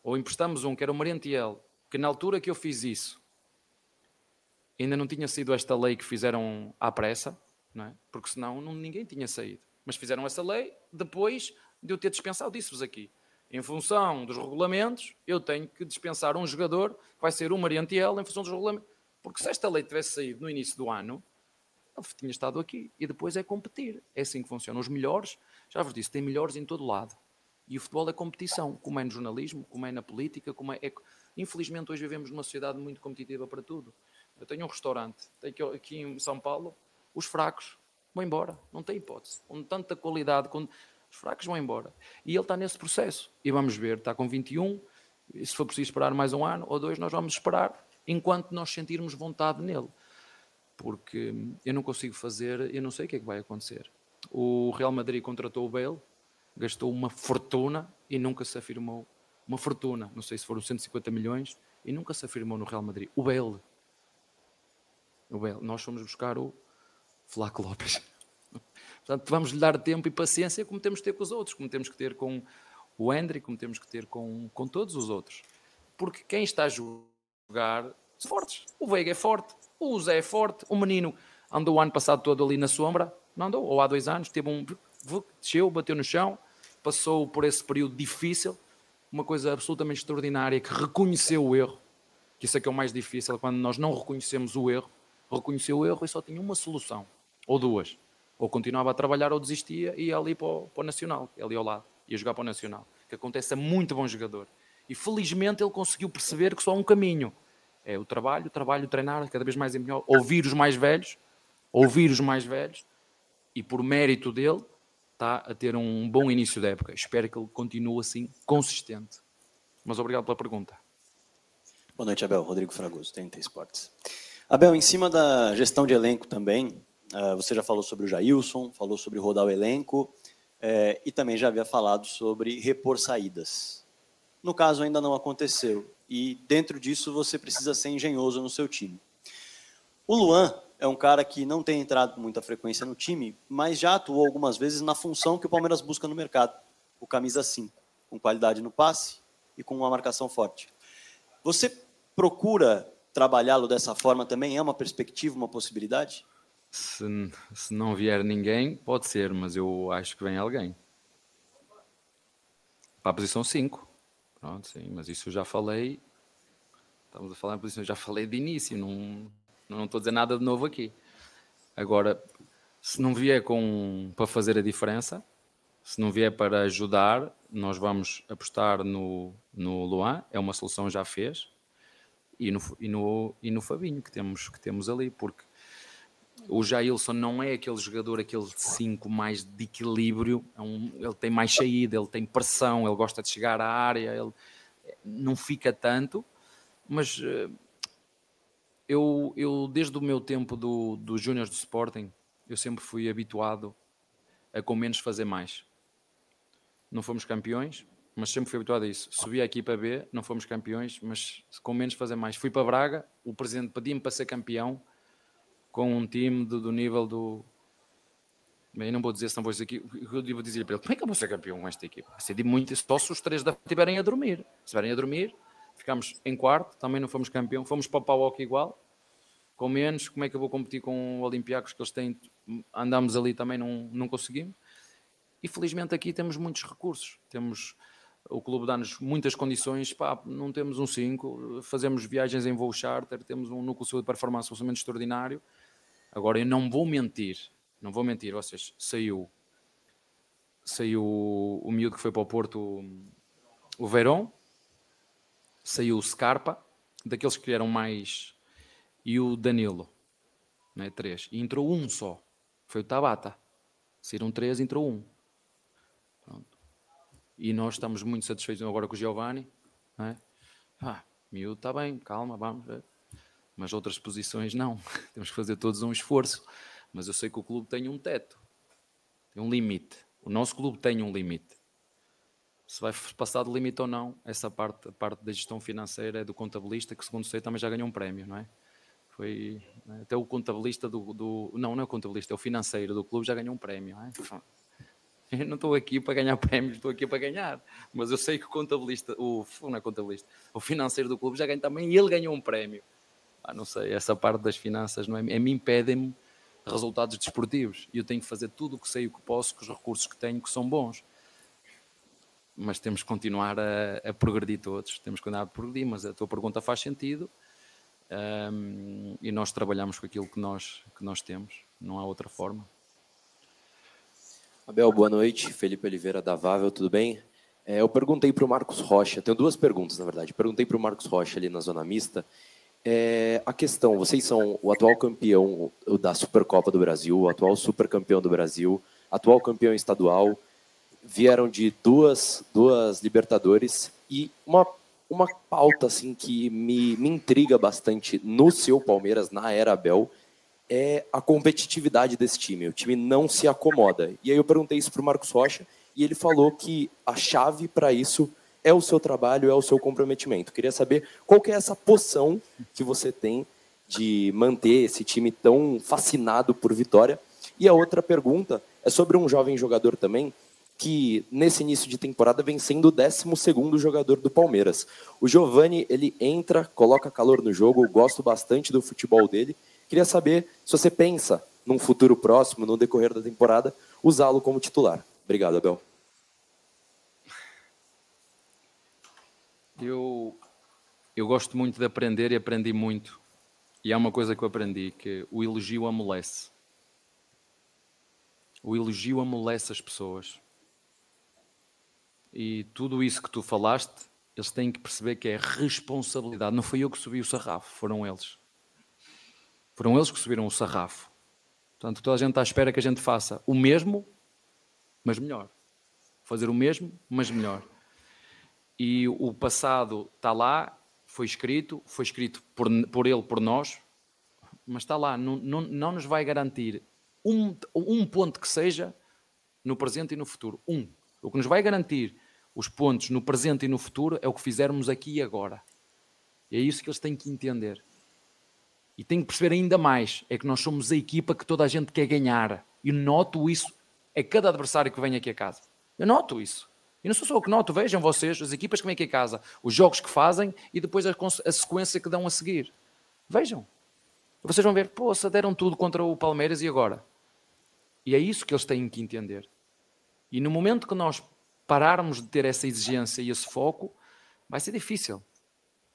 [SPEAKER 7] ou emprestamos um que era o Marientiel, que na altura que eu fiz isso, ainda não tinha sido esta lei que fizeram à pressa, não é? porque senão não, ninguém tinha saído. Mas fizeram essa lei depois de eu ter dispensado, disse-vos aqui. Em função dos regulamentos, eu tenho que dispensar um jogador que vai ser o Marientiel em função dos regulamentos porque se esta lei tivesse saído no início do ano, ele tinha estado aqui. E depois é competir. É assim que funciona. Os melhores, já vos disse, tem melhores em todo lado. E o futebol é competição, como é no jornalismo, como é na política, como é... é... Infelizmente hoje vivemos numa sociedade muito competitiva para tudo. Eu tenho um restaurante, tenho aqui em São Paulo, os fracos vão embora, não tem hipótese. Com tanta qualidade, com... os fracos vão embora. E ele está nesse processo. E vamos ver, está com 21, e se for preciso esperar mais um ano ou dois, nós vamos esperar enquanto nós sentirmos vontade nele. Porque eu não consigo fazer, eu não sei o que é que vai acontecer. O Real Madrid contratou o Bale, gastou uma fortuna e nunca se afirmou. Uma fortuna, não sei se foram 150 milhões, e nunca se afirmou no Real Madrid. O Bale. O Bale. Nós fomos buscar o Flaco Lopes. Portanto, vamos lhe dar tempo e paciência como temos que ter com os outros, como temos que ter com o Hendry, como temos que ter com, com todos os outros. Porque quem está a jogar fortes. O Veiga é forte, o Zé é forte, o menino andou o ano passado todo ali na sombra, não andou, ou há dois anos, teve um. desceu, bateu no chão, passou por esse período difícil, uma coisa absolutamente extraordinária que reconheceu o erro, que isso é que é o mais difícil, quando nós não reconhecemos o erro, reconheceu o erro e só tinha uma solução, ou duas. Ou continuava a trabalhar ou desistia e ia ali para o, para o Nacional, ali ao lado, ia jogar para o Nacional, que acontece a muito bom jogador. E felizmente ele conseguiu perceber que só há um caminho. É o trabalho, o trabalho, treinar, cada vez mais é melhor, ouvir os mais velhos, ouvir os mais velhos, e por mérito dele, está a ter um bom início da época. Espero que ele continue assim, consistente. Mas obrigado pela pergunta.
[SPEAKER 17] Boa noite, Abel. Rodrigo Fragoso, TNT Esportes. Abel, em cima da gestão de elenco também, você já falou sobre o Jailson, falou sobre rodar o elenco, uh, e também já havia falado sobre repor saídas. No caso, ainda não aconteceu. E dentro disso, você precisa ser engenhoso no seu time. O Luan é um cara que não tem entrado com muita frequência no time, mas já atuou algumas vezes na função que o Palmeiras busca no mercado, o camisa 5, com qualidade no passe e com uma marcação forte. Você procura trabalhá-lo dessa forma também? É uma perspectiva, uma possibilidade?
[SPEAKER 7] Se, se não vier ninguém, pode ser, mas eu acho que vem alguém. Para a posição 5. Pronto, sim, mas isso eu já falei. Estamos a falar em posição, já falei de início, não, não estou a dizer nada de novo aqui. Agora, se não vier com, para fazer a diferença, se não vier para ajudar, nós vamos apostar no, no Luan, é uma solução já fez, e no, e no, e no Fabinho que temos, que temos ali, porque o Jailson não é aquele jogador, aquele 5 mais de equilíbrio, é um, ele tem mais saída, ele tem pressão, ele gosta de chegar à área, ele não fica tanto, mas eh, eu, eu desde o meu tempo do, do Júnior do Sporting, eu sempre fui habituado a com menos fazer mais. Não fomos campeões, mas sempre fui habituado a isso. Subi aqui para B, não fomos campeões, mas com menos fazer mais. Fui para Braga, o presidente pedia-me para ser campeão, com um time do, do nível do. Bem, não vou dizer, se não vou dizer aqui. Eu vou dizer para ele: como é que eu vou ser campeão com esta equipa? Vai ser de muito, só se os três estiverem a dormir. Se estiverem a dormir, ficamos em quarto, também não fomos campeão. Fomos para o Pauoc igual, com menos. Como é que eu vou competir com o Olympiacos que eles têm? Andamos ali também, não, não conseguimos. E felizmente aqui temos muitos recursos. Temos o clube dá-nos muitas condições, pá, não temos um 5, fazemos viagens em voo charter, temos um núcleo de performance absolutamente extraordinário, Agora eu não vou mentir, não vou mentir, vocês, saiu saiu o miúdo que foi para o Porto, o Verón, saiu o Scarpa, daqueles que eram mais, e o Danilo. não é? Três. E entrou um só. Foi o Tabata. Saíram três, entrou um. Pronto. E nós estamos muito satisfeitos agora com o Giovanni. Não é? Ah, miúdo está bem, calma, vamos. ver. Mas outras posições não. Temos que fazer todos um esforço. Mas eu sei que o clube tem um teto. Tem um limite. O nosso clube tem um limite. Se vai passar do limite ou não, essa parte, a parte da gestão financeira é do contabilista, que segundo sei também já ganhou um prémio, não é? Foi né, até o contabilista do, do, Não, não é o contabilista, é o financeiro do clube já ganhou um prémio. Não é? Eu não estou aqui para ganhar prémios, estou aqui para ganhar. Mas eu sei que o contabilista, o, não é contabilista, o financeiro do clube já ganhou também e ele ganhou um prémio. Ah, não sei, essa parte das finanças não é, a mim impedem-me resultados desportivos. E eu tenho que fazer tudo o que sei o que posso com os recursos que tenho, que são bons. Mas temos que continuar a, a progredir todos. Temos que continuar a progredir, mas a tua pergunta faz sentido um, e nós trabalhamos com aquilo que nós, que nós temos, não há outra forma.
[SPEAKER 18] Abel, boa noite. Felipe Oliveira da Vável, tudo bem? É, eu perguntei para o Marcos Rocha, tenho duas perguntas, na verdade. Perguntei para o Marcos Rocha ali na zona mista. É, a questão, vocês são o atual campeão da Supercopa do Brasil, o atual supercampeão do Brasil, atual campeão estadual, vieram de duas, duas Libertadores e uma uma pauta assim que me, me intriga bastante no seu Palmeiras, na era Abel, é a competitividade desse time. O time não se acomoda. E aí eu perguntei isso para o Marcos Rocha e ele falou que a chave para isso é o seu trabalho, é o seu comprometimento. Queria saber qual que é essa poção que você tem de manter esse time tão fascinado por vitória. E a outra pergunta é sobre um jovem jogador também que nesse início de temporada vem sendo o 12 jogador do Palmeiras. O Giovani, ele entra, coloca calor no jogo, eu gosto bastante do futebol dele. Queria saber se você pensa, num futuro próximo, no decorrer da temporada, usá-lo como titular. Obrigado, Abel.
[SPEAKER 7] Eu, eu gosto muito de aprender e aprendi muito. E há uma coisa que eu aprendi, que o elogio amolece. O elogio amolece as pessoas. E tudo isso que tu falaste, eles têm que perceber que é responsabilidade. Não foi eu que subi o sarrafo, foram eles. Foram eles que subiram o sarrafo. Portanto, toda a gente está à espera que a gente faça o mesmo, mas melhor. Fazer o mesmo, mas melhor. E o passado está lá, foi escrito, foi escrito por, por ele, por nós, mas está lá. Não, não, não nos vai garantir um, um ponto que seja no presente e no futuro. Um. O que nos vai garantir os pontos no presente e no futuro é o que fizermos aqui e agora. E é isso que eles têm que entender. E têm que perceber ainda mais: é que nós somos a equipa que toda a gente quer ganhar. E noto isso a cada adversário que vem aqui a casa. Eu noto isso. E não sou só o que noto, vejam vocês, as equipas que vêm aqui a casa, os jogos que fazem e depois a, a sequência que dão a seguir. Vejam. Vocês vão ver, poça, deram tudo contra o Palmeiras e agora? E é isso que eles têm que entender. E no momento que nós pararmos de ter essa exigência e esse foco, vai ser difícil.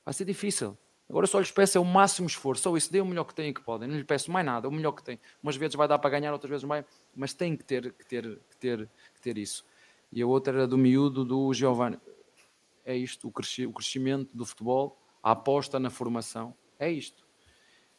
[SPEAKER 7] Vai ser difícil. Agora só lhes peço é o máximo esforço. Só isso, dê o melhor que têm que podem. Não lhes peço mais nada, o melhor que têm. Umas vezes vai dar para ganhar, outras vezes não mas tem que ter, que ter, que ter, que ter isso. E a outra era do miúdo do Giovanni. É isto, o, cresci, o crescimento do futebol, a aposta na formação. É isto.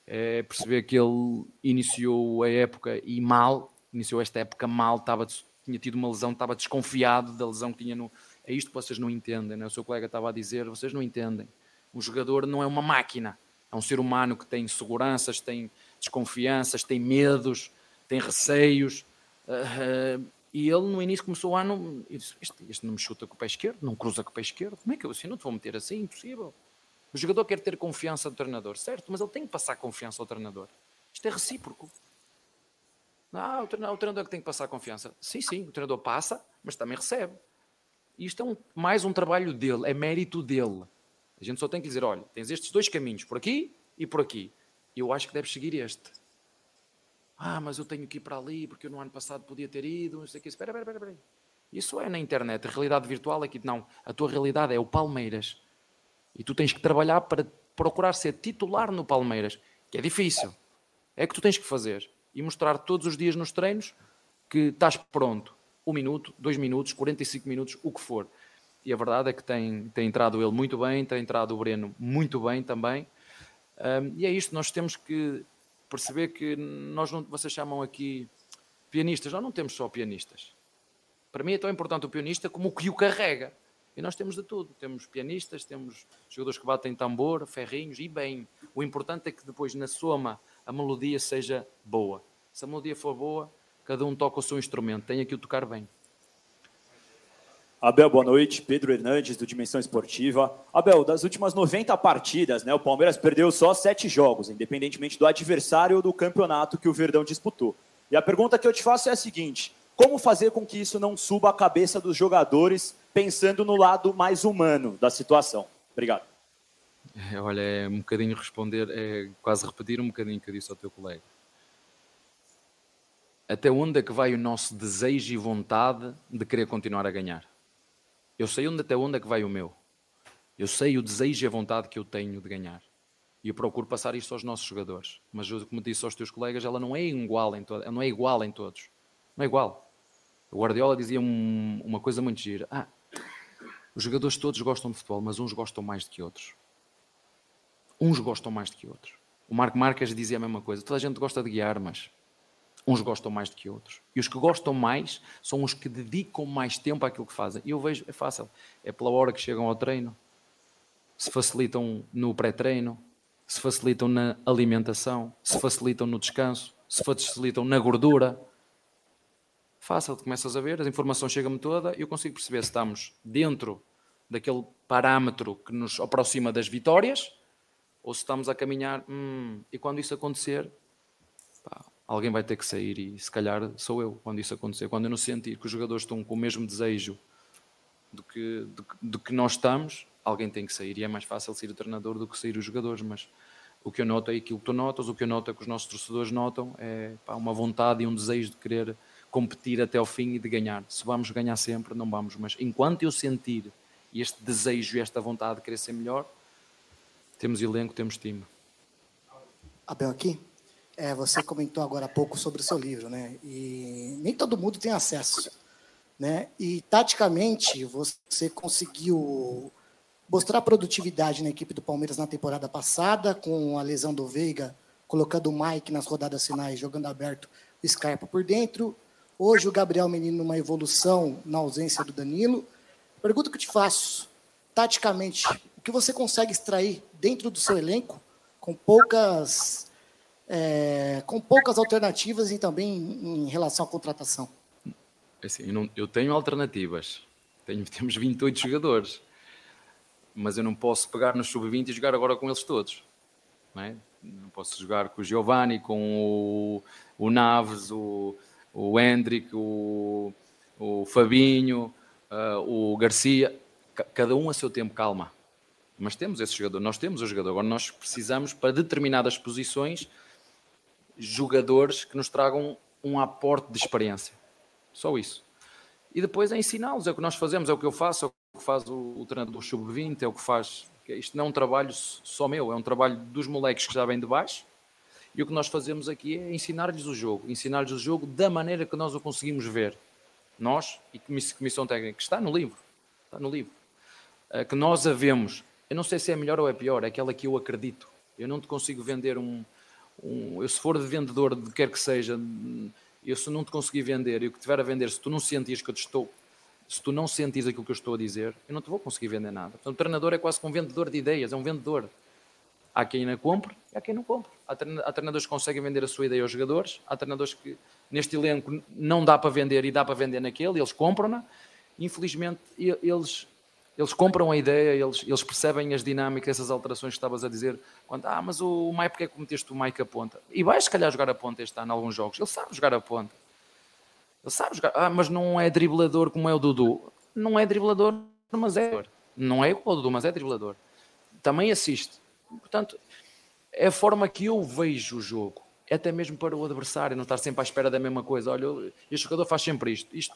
[SPEAKER 7] É perceber que ele iniciou a época e mal, iniciou esta época mal, estava tinha tido uma lesão, estava desconfiado da lesão que tinha no. É isto que vocês não entendem, né? o seu colega estava a dizer, vocês não entendem. Um jogador não é uma máquina, é um ser humano que tem seguranças, tem desconfianças, tem medos, tem receios. Uh, e ele no início começou o ano, e disse, este, este, não me chuta com o pé esquerdo, não cruza com o pé esquerdo, como é que eu assim não te vou meter assim? Impossível. O jogador quer ter confiança do treinador, certo, mas ele tem que passar confiança ao treinador. Isto é recíproco. Ah, o treinador, o treinador é que tem que passar confiança. Sim, sim, o treinador passa, mas também recebe. Isto é um, mais um trabalho dele, é mérito dele. A gente só tem que dizer: olha, tens estes dois caminhos, por aqui e por aqui. Eu acho que deves seguir este. Ah, mas eu tenho que ir para ali porque eu no ano passado podia ter ido, não sei o que. Espera, espera, espera. Isso é na internet. A realidade virtual é que não. A tua realidade é o Palmeiras. E tu tens que trabalhar para procurar ser titular no Palmeiras, que é difícil. É que tu tens que fazer e mostrar todos os dias nos treinos que estás pronto. Um minuto, dois minutos, 45 minutos, o que for. E a verdade é que tem, tem entrado ele muito bem, tem entrado o Breno muito bem também. Um, e é isto, nós temos que perceber que nós não, vocês chamam aqui pianistas, nós não temos só pianistas. Para mim é tão importante o pianista como o que o carrega. E nós temos de tudo. Temos pianistas, temos jogadores que batem tambor, ferrinhos e bem. O importante é que depois, na soma, a melodia seja boa. Se a melodia for boa, cada um toca o seu instrumento, tem que o tocar bem.
[SPEAKER 19] Abel, boa noite. Pedro Hernandes, do Dimensão Esportiva. Abel, das últimas 90 partidas, né, o Palmeiras perdeu só sete jogos, independentemente do adversário ou do campeonato que o Verdão disputou. E a pergunta que eu te faço é a seguinte: como fazer com que isso não suba a cabeça dos jogadores, pensando no lado mais humano da situação? Obrigado.
[SPEAKER 7] É, olha, é um bocadinho responder, é quase repetir um bocadinho que eu disse ao teu colega. Até onde é que vai o nosso desejo e vontade de querer continuar a ganhar? Eu sei onde até onde é que vai o meu. Eu sei o desejo e a vontade que eu tenho de ganhar. E eu procuro passar isto aos nossos jogadores. Mas, como disse aos teus colegas, ela não é igual em, to não é igual em todos. Não é igual. O Guardiola dizia um, uma coisa muito gira. Ah, os jogadores todos gostam de futebol, mas uns gostam mais do que outros. Uns gostam mais do que outros. O Marco Marques dizia a mesma coisa. Toda a gente gosta de guiar, mas uns gostam mais do que outros. E os que gostam mais são os que dedicam mais tempo àquilo que fazem. E eu vejo, é fácil. É pela hora que chegam ao treino, se facilitam no pré-treino, se facilitam na alimentação, se facilitam no descanso, se facilitam na gordura fácil, começas a ver, a informação chega-me toda e eu consigo perceber se estamos dentro daquele parâmetro que nos aproxima das vitórias ou se estamos a caminhar. Hum, e quando isso acontecer, pá, alguém vai ter que sair e se calhar sou eu quando isso acontecer. Quando eu não sentir que os jogadores estão com o mesmo desejo do que, do, do que nós estamos, alguém tem que sair. E é mais fácil sair o treinador do que sair os jogadores, mas o que eu noto é aquilo que tu notas, o que eu noto é que os nossos torcedores notam, é pá, uma vontade e um desejo de querer competir até ao fim e de ganhar. Se vamos ganhar sempre, não vamos, mas enquanto eu sentir este desejo e esta vontade de querer ser melhor, temos elenco, temos time.
[SPEAKER 20] Abel, aqui, é, você comentou agora há pouco sobre o seu livro, né? E nem todo mundo tem acesso, né? E taticamente você conseguiu mostrar produtividade na equipe do Palmeiras na temporada passada, com a lesão do Veiga, colocando o Mike nas rodadas finais, jogando aberto o Scarpa por dentro, Hoje o Gabriel Menino numa evolução na ausência do Danilo. Pergunta que eu te faço, taticamente, o que você consegue extrair dentro do seu elenco com poucas é, com poucas alternativas e também em relação à contratação?
[SPEAKER 7] Assim, eu, não, eu tenho alternativas. Tenho, temos 28 jogadores. Mas eu não posso pegar no sub-20 e jogar agora com eles todos. Não, é? não posso jogar com o Giovanni, com o, o Naves, o, o Hendrick, o, o Fabinho, uh, o Garcia, cada um a seu tempo, calma. Mas temos esse jogador, nós temos o jogador. Agora nós precisamos, para determinadas posições, jogadores que nos tragam um aporte de experiência. Só isso. E depois é ensiná-los, é o que nós fazemos, é o que eu faço, é o que faz o, o treinador do Sub-20, é o que faz. Isto não é um trabalho só meu, é um trabalho dos moleques que já vêm de baixo e o que nós fazemos aqui é ensinar-lhes o jogo, ensinar-lhes o jogo da maneira que nós o conseguimos ver. Nós e Comissão Técnica, que está no livro, está no livro, eh, que nós a vemos. Eu não sei se é melhor ou é pior, é aquela que eu acredito. Eu não te consigo vender um. Um eu, se for de vendedor de quer que seja, eu se não te conseguir vender e o que tiver a vender, se tu não sentires que eu te estou. Se tu não sentires aquilo que eu estou a dizer, eu não te vou conseguir vender nada. Portanto, o treinador é quase como um vendedor de ideias, é um vendedor. Há quem a compre e há quem não compre. Há treinadores que conseguem vender a sua ideia aos jogadores, há treinadores que neste elenco não dá para vender e dá para vender naquele, eles compram-na. Infelizmente, eles, eles compram a ideia, eles, eles percebem as dinâmicas, essas alterações que estavas a dizer. Quando, ah, mas o, o Mai, porque é que meteste o Mike a ponta? E vai se calhar jogar a ponta este ano em alguns jogos. Ele sabe jogar a ponta. Ele sabe jogar. Ah, mas não é driblador como é o Dudu. Não é driblador, mas é. Não é ao Dudu, mas é driblador. Também assiste Portanto, é a forma que eu vejo o jogo. É até mesmo para o adversário, não estar sempre à espera da mesma coisa. Olha, este jogador faz sempre isto. Isto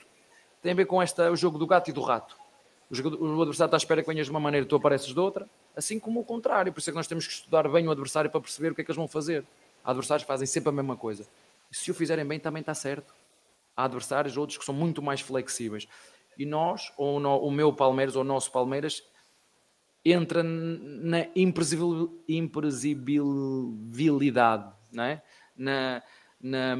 [SPEAKER 7] tem a ver com esta, o jogo do gato e do rato. O, jogador, o adversário está à espera que venhas de uma maneira e tu apareces de outra, assim como o contrário. Por isso é que nós temos que estudar bem o adversário para perceber o que é que eles vão fazer. Há adversários que fazem sempre a mesma coisa. E se o fizerem bem, também está certo. Há adversários, outros que são muito mais flexíveis. E nós, ou o meu Palmeiras, ou o nosso Palmeiras, entra na imprevisibilidade, não é? na, na,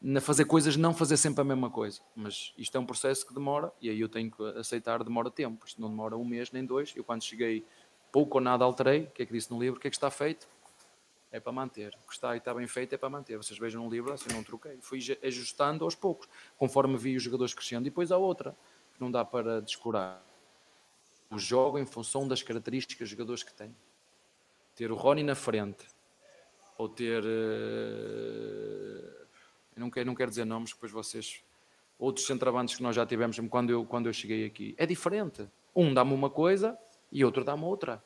[SPEAKER 7] na fazer coisas, não fazer sempre a mesma coisa. Mas isto é um processo que demora, e aí eu tenho que aceitar, demora tempo. Isto não demora um mês nem dois. Eu, quando cheguei, pouco ou nada alterei. O que é que disse no livro? O que é que está feito? É para manter. O que está e está bem feito é para manter. Vocês vejam no livro, assim, não troquei. Fui ajustando aos poucos, conforme vi os jogadores crescendo. E depois há outra, que não dá para descurar. O jogo em função das características dos jogadores que tem. Ter o Rony na frente, ou ter. Uh, não quero, não quero dizer nomes, depois vocês. Outros centravantes que nós já tivemos quando eu, quando eu cheguei aqui. É diferente. Um dá-me uma coisa e outro dá-me outra.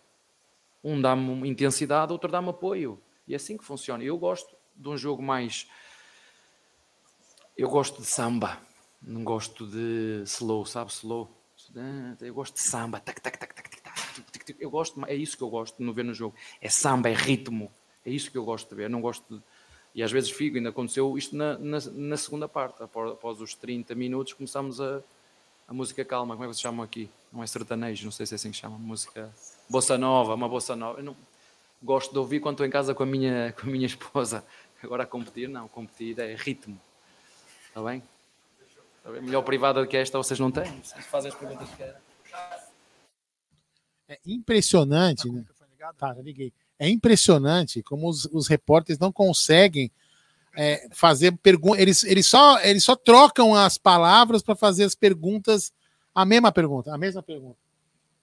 [SPEAKER 7] Um dá-me intensidade, outro dá-me apoio. E é assim que funciona. Eu gosto de um jogo mais. Eu gosto de samba, não gosto de slow, sabe? Slow. Eu gosto de samba. Tac, tac, tac, tac, tac, Eu gosto, é isso que eu gosto de ver no jogo. É samba, é ritmo. É isso que eu gosto de ver. Eu não gosto de. E às vezes fico, ainda aconteceu isto na, na, na segunda parte. Após, após os 30 minutos começamos a, a música calma. Como é que se chama aqui? Não é sertanejo, não sei se é assim que chama. Música. Bossa Nova, uma Bossa Nova. Eu não, gosto de ouvir quando estou em casa com a minha, com a minha esposa. Agora a competir, não, competir é ritmo. Está bem? Está bem? Melhor privada que esta vocês não têm. Vocês fazem as perguntas que querem.
[SPEAKER 1] É impressionante, né? Tá, já liguei. É impressionante como os, os repórteres não conseguem é, fazer perguntas. Eles, eles, só, eles só trocam as palavras para fazer as perguntas, a mesma pergunta, a mesma pergunta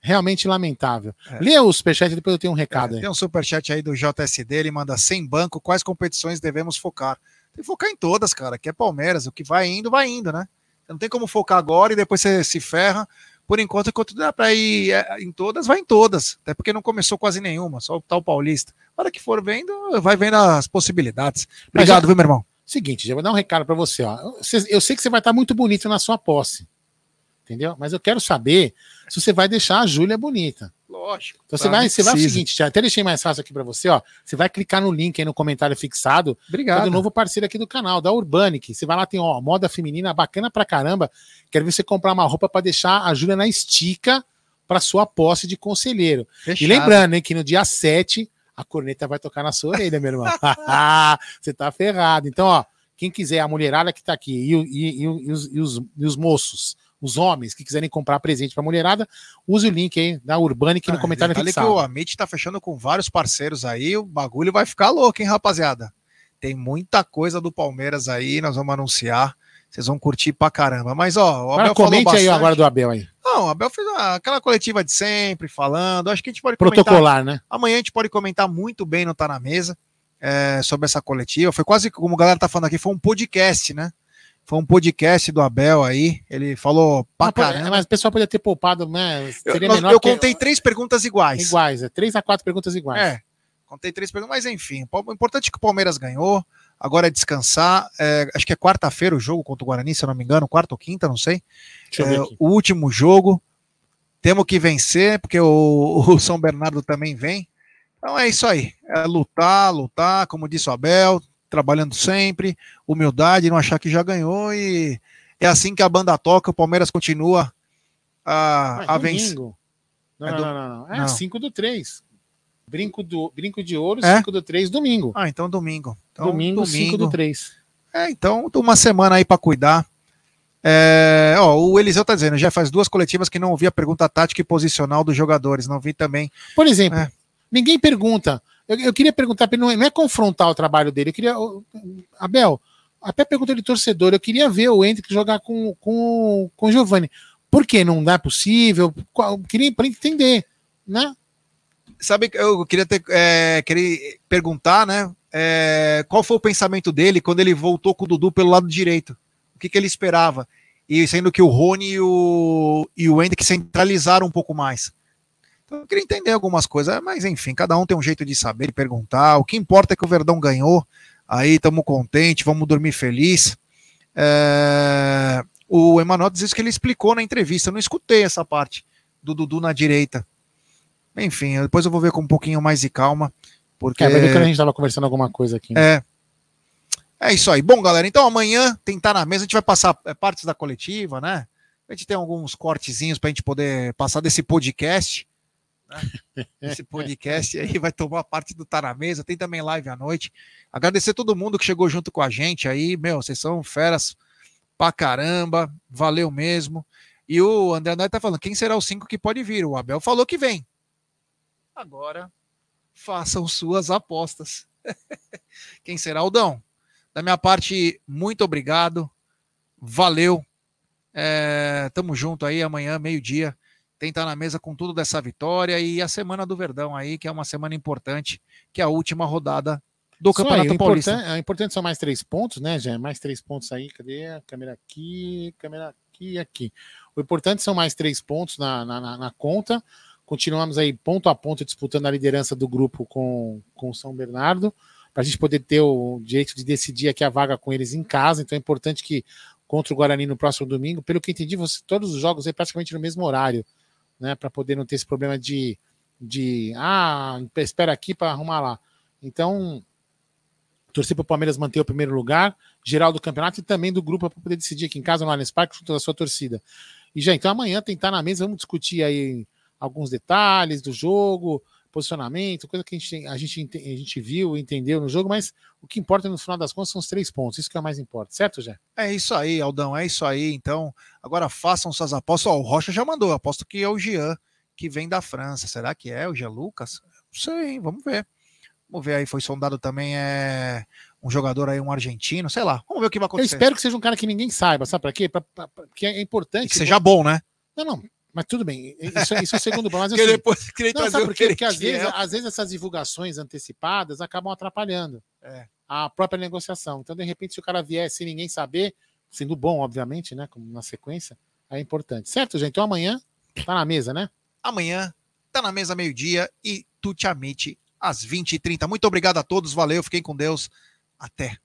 [SPEAKER 1] realmente lamentável. É. Lê o superchat, depois eu tenho um recado.
[SPEAKER 5] É, tem um superchat aí do JSD, ele manda sem banco, quais competições devemos focar? Tem que focar em todas, cara, que é Palmeiras, o que vai indo, vai indo, né? Não tem como focar agora e depois você se ferra. Por enquanto, enquanto dá para ir é, em todas, vai em todas. Até porque não começou quase nenhuma, só o tal Paulista. Na hora que for vendo, vai vendo as possibilidades. Obrigado, já, viu, meu irmão?
[SPEAKER 1] Seguinte, já vou dar um recado para você. Ó. Eu sei que você vai estar muito bonito na sua posse. Entendeu? Mas eu quero saber se você vai deixar a Júlia bonita.
[SPEAKER 5] Lógico.
[SPEAKER 1] Então você vai, você vai o seguinte, já até deixei mais fácil aqui para você, ó. Você vai clicar no link aí no comentário fixado.
[SPEAKER 5] Obrigado.
[SPEAKER 1] Do novo parceiro aqui do canal, da Urbanic. Você vai lá, tem ó, moda feminina bacana pra caramba. Quero ver você comprar uma roupa para deixar a Júlia na estica para sua posse de conselheiro. Fechado. E lembrando, hein, que no dia 7 a corneta vai tocar na sua orelha, meu irmão. você tá ferrado. Então, ó, quem quiser, a mulherada que tá aqui e, e, e, e os, os, os moços os homens que quiserem comprar presente para mulherada, use o link aí da Urbanic ah, no comentário fixado. que
[SPEAKER 5] o Amit está fechando com vários parceiros aí, o bagulho vai ficar louco, hein, rapaziada? Tem muita coisa do Palmeiras aí, nós vamos anunciar. Vocês vão curtir pra caramba. Mas, ó,
[SPEAKER 1] o Abel Agora, comente bastante... aí agora do Abel aí.
[SPEAKER 5] Não, o Abel fez aquela coletiva de sempre, falando. Acho que a gente pode
[SPEAKER 1] Protocolar, comentar... né?
[SPEAKER 5] Amanhã a gente pode comentar muito bem no Tá Na Mesa é, sobre essa coletiva. Foi quase, como a galera tá falando aqui, foi um podcast, né? Foi um podcast do Abel aí. Ele falou pra mas, caramba.
[SPEAKER 1] Mas o pessoal podia ter poupado, né?
[SPEAKER 5] Seria eu, eu contei três perguntas iguais.
[SPEAKER 1] Iguais, é. Três a quatro perguntas iguais.
[SPEAKER 5] É. Contei três perguntas, mas enfim. O importante é que o Palmeiras ganhou. Agora é descansar. É, acho que é quarta-feira o jogo contra o Guarani, se eu não me engano, quarta ou quinta, não sei. É, o último jogo. Temos que vencer, porque o, o São Bernardo também vem. Então é isso aí. É lutar, lutar, como disse o Abel, trabalhando sempre, humildade, não achar que já ganhou e é assim que a banda toca, o Palmeiras continua a, a vencer.
[SPEAKER 1] Não, é do... não, não, não, É 5 do 3. Brinco, do, brinco de ouro, 5 é? do 3, domingo.
[SPEAKER 5] Ah, então domingo. Então,
[SPEAKER 1] domingo, 5 do 3.
[SPEAKER 5] É, então uma semana aí para cuidar. É, ó, o Eliseu tá dizendo, já faz duas coletivas que não ouvi a pergunta tática e posicional dos jogadores, não vi também.
[SPEAKER 1] Por exemplo, é. ninguém pergunta eu, eu queria perguntar para ele, não é, não é confrontar o trabalho dele, eu queria. Abel, até pergunta de torcedor, eu queria ver o Hendrick jogar com, com, com o Giovanni. Por que não é possível? Queria para entender, né?
[SPEAKER 5] Sabe, eu queria ter, é, queria perguntar, né? É, qual foi o pensamento dele quando ele voltou com o Dudu pelo lado direito? O que, que ele esperava? E sendo que o Rony e o, e o Hendrick centralizaram um pouco mais. Então, eu queria entender algumas coisas, mas enfim, cada um tem um jeito de saber e perguntar. O que importa é que o Verdão ganhou, aí estamos contentes, vamos dormir feliz. É... O Emanuel diz que ele explicou na entrevista, eu não escutei essa parte do Dudu na direita. Enfim, depois eu vou ver com um pouquinho mais de calma. Porque... É,
[SPEAKER 1] vai ver que a gente estava conversando alguma coisa aqui.
[SPEAKER 5] Né? É. É isso aí. Bom, galera, então amanhã tentar na mesa, a gente vai passar é, partes da coletiva, né? A gente tem alguns cortezinhos para a gente poder passar desse podcast né? Esse podcast aí vai tomar parte do Tá na Mesa. Tem também live à noite. Agradecer todo mundo que chegou junto com a gente aí. Meu, vocês são feras pra caramba. Valeu mesmo. E o André André tá falando: quem será o cinco que pode vir? O Abel falou que vem. Agora façam suas apostas. quem será, Aldão? Da minha parte, muito obrigado. Valeu. É, tamo junto aí amanhã, meio-dia. Tentar na mesa com tudo dessa vitória e a semana do Verdão aí, que é uma semana importante, que é a última rodada do
[SPEAKER 1] Isso
[SPEAKER 5] Campeonato
[SPEAKER 1] aí, o
[SPEAKER 5] Paulista.
[SPEAKER 1] importante, é importante são mais três pontos, né, Jé? Mais três pontos aí. Cadê a câmera aqui? Câmera aqui e aqui. O importante são mais três pontos na, na, na- na conta. Continuamos aí ponto a ponto disputando a liderança do grupo com com o São Bernardo, para a gente poder ter o direito de decidir aqui a vaga com eles em casa. Então é importante que contra o Guarani no próximo domingo, pelo que entendi, você, todos os jogos aí praticamente no mesmo horário, né? Para poder não ter esse problema de, de ah, espera aqui para arrumar lá. Então, torcer para o Palmeiras manter o primeiro lugar, geral do campeonato e também do grupo para poder decidir aqui em casa no Allianz Parque junto da sua torcida. E já então amanhã tentar na mesa, vamos discutir aí alguns detalhes do jogo, posicionamento, coisa que a gente, a gente, ente- a gente viu, entendeu no jogo, mas o que importa no final das contas são os três pontos, isso que é o mais importante, certo, Jé?
[SPEAKER 5] É isso aí, Aldão, é isso aí. Então, agora façam suas apostas. Ó, o Rocha já mandou, aposto que é o Jean, que vem da França. Será que é o Jean Lucas? Não sei, vamos ver. Vamos ver aí, foi sondado também é um jogador aí, um argentino, sei lá. Vamos ver o que vai
[SPEAKER 1] Eu
[SPEAKER 5] acontecer.
[SPEAKER 1] espero que seja um cara que ninguém saiba, sabe para quê? Pra, pra- pra- que é importante.
[SPEAKER 5] que seja bom, né?
[SPEAKER 1] Não, não, mas tudo bem. Isso, isso é o segundo ponto. Mas,
[SPEAKER 5] Porque
[SPEAKER 1] assim,
[SPEAKER 5] depois queria
[SPEAKER 1] não, sabe por quê? Porque às vezes, às vezes essas divulgações antecipadas acabam atrapalhando
[SPEAKER 5] É.
[SPEAKER 1] a própria negociação. Então, de repente, se o cara vier sem ninguém saber, sendo bom, obviamente, né? Como na sequência, é importante. Certo, gente? Então amanhã tá na mesa, né?
[SPEAKER 5] Amanhã tá na mesa meio-dia e tu te amite às 20h30. Muito obrigado a todos, valeu, fiquem com Deus. Até.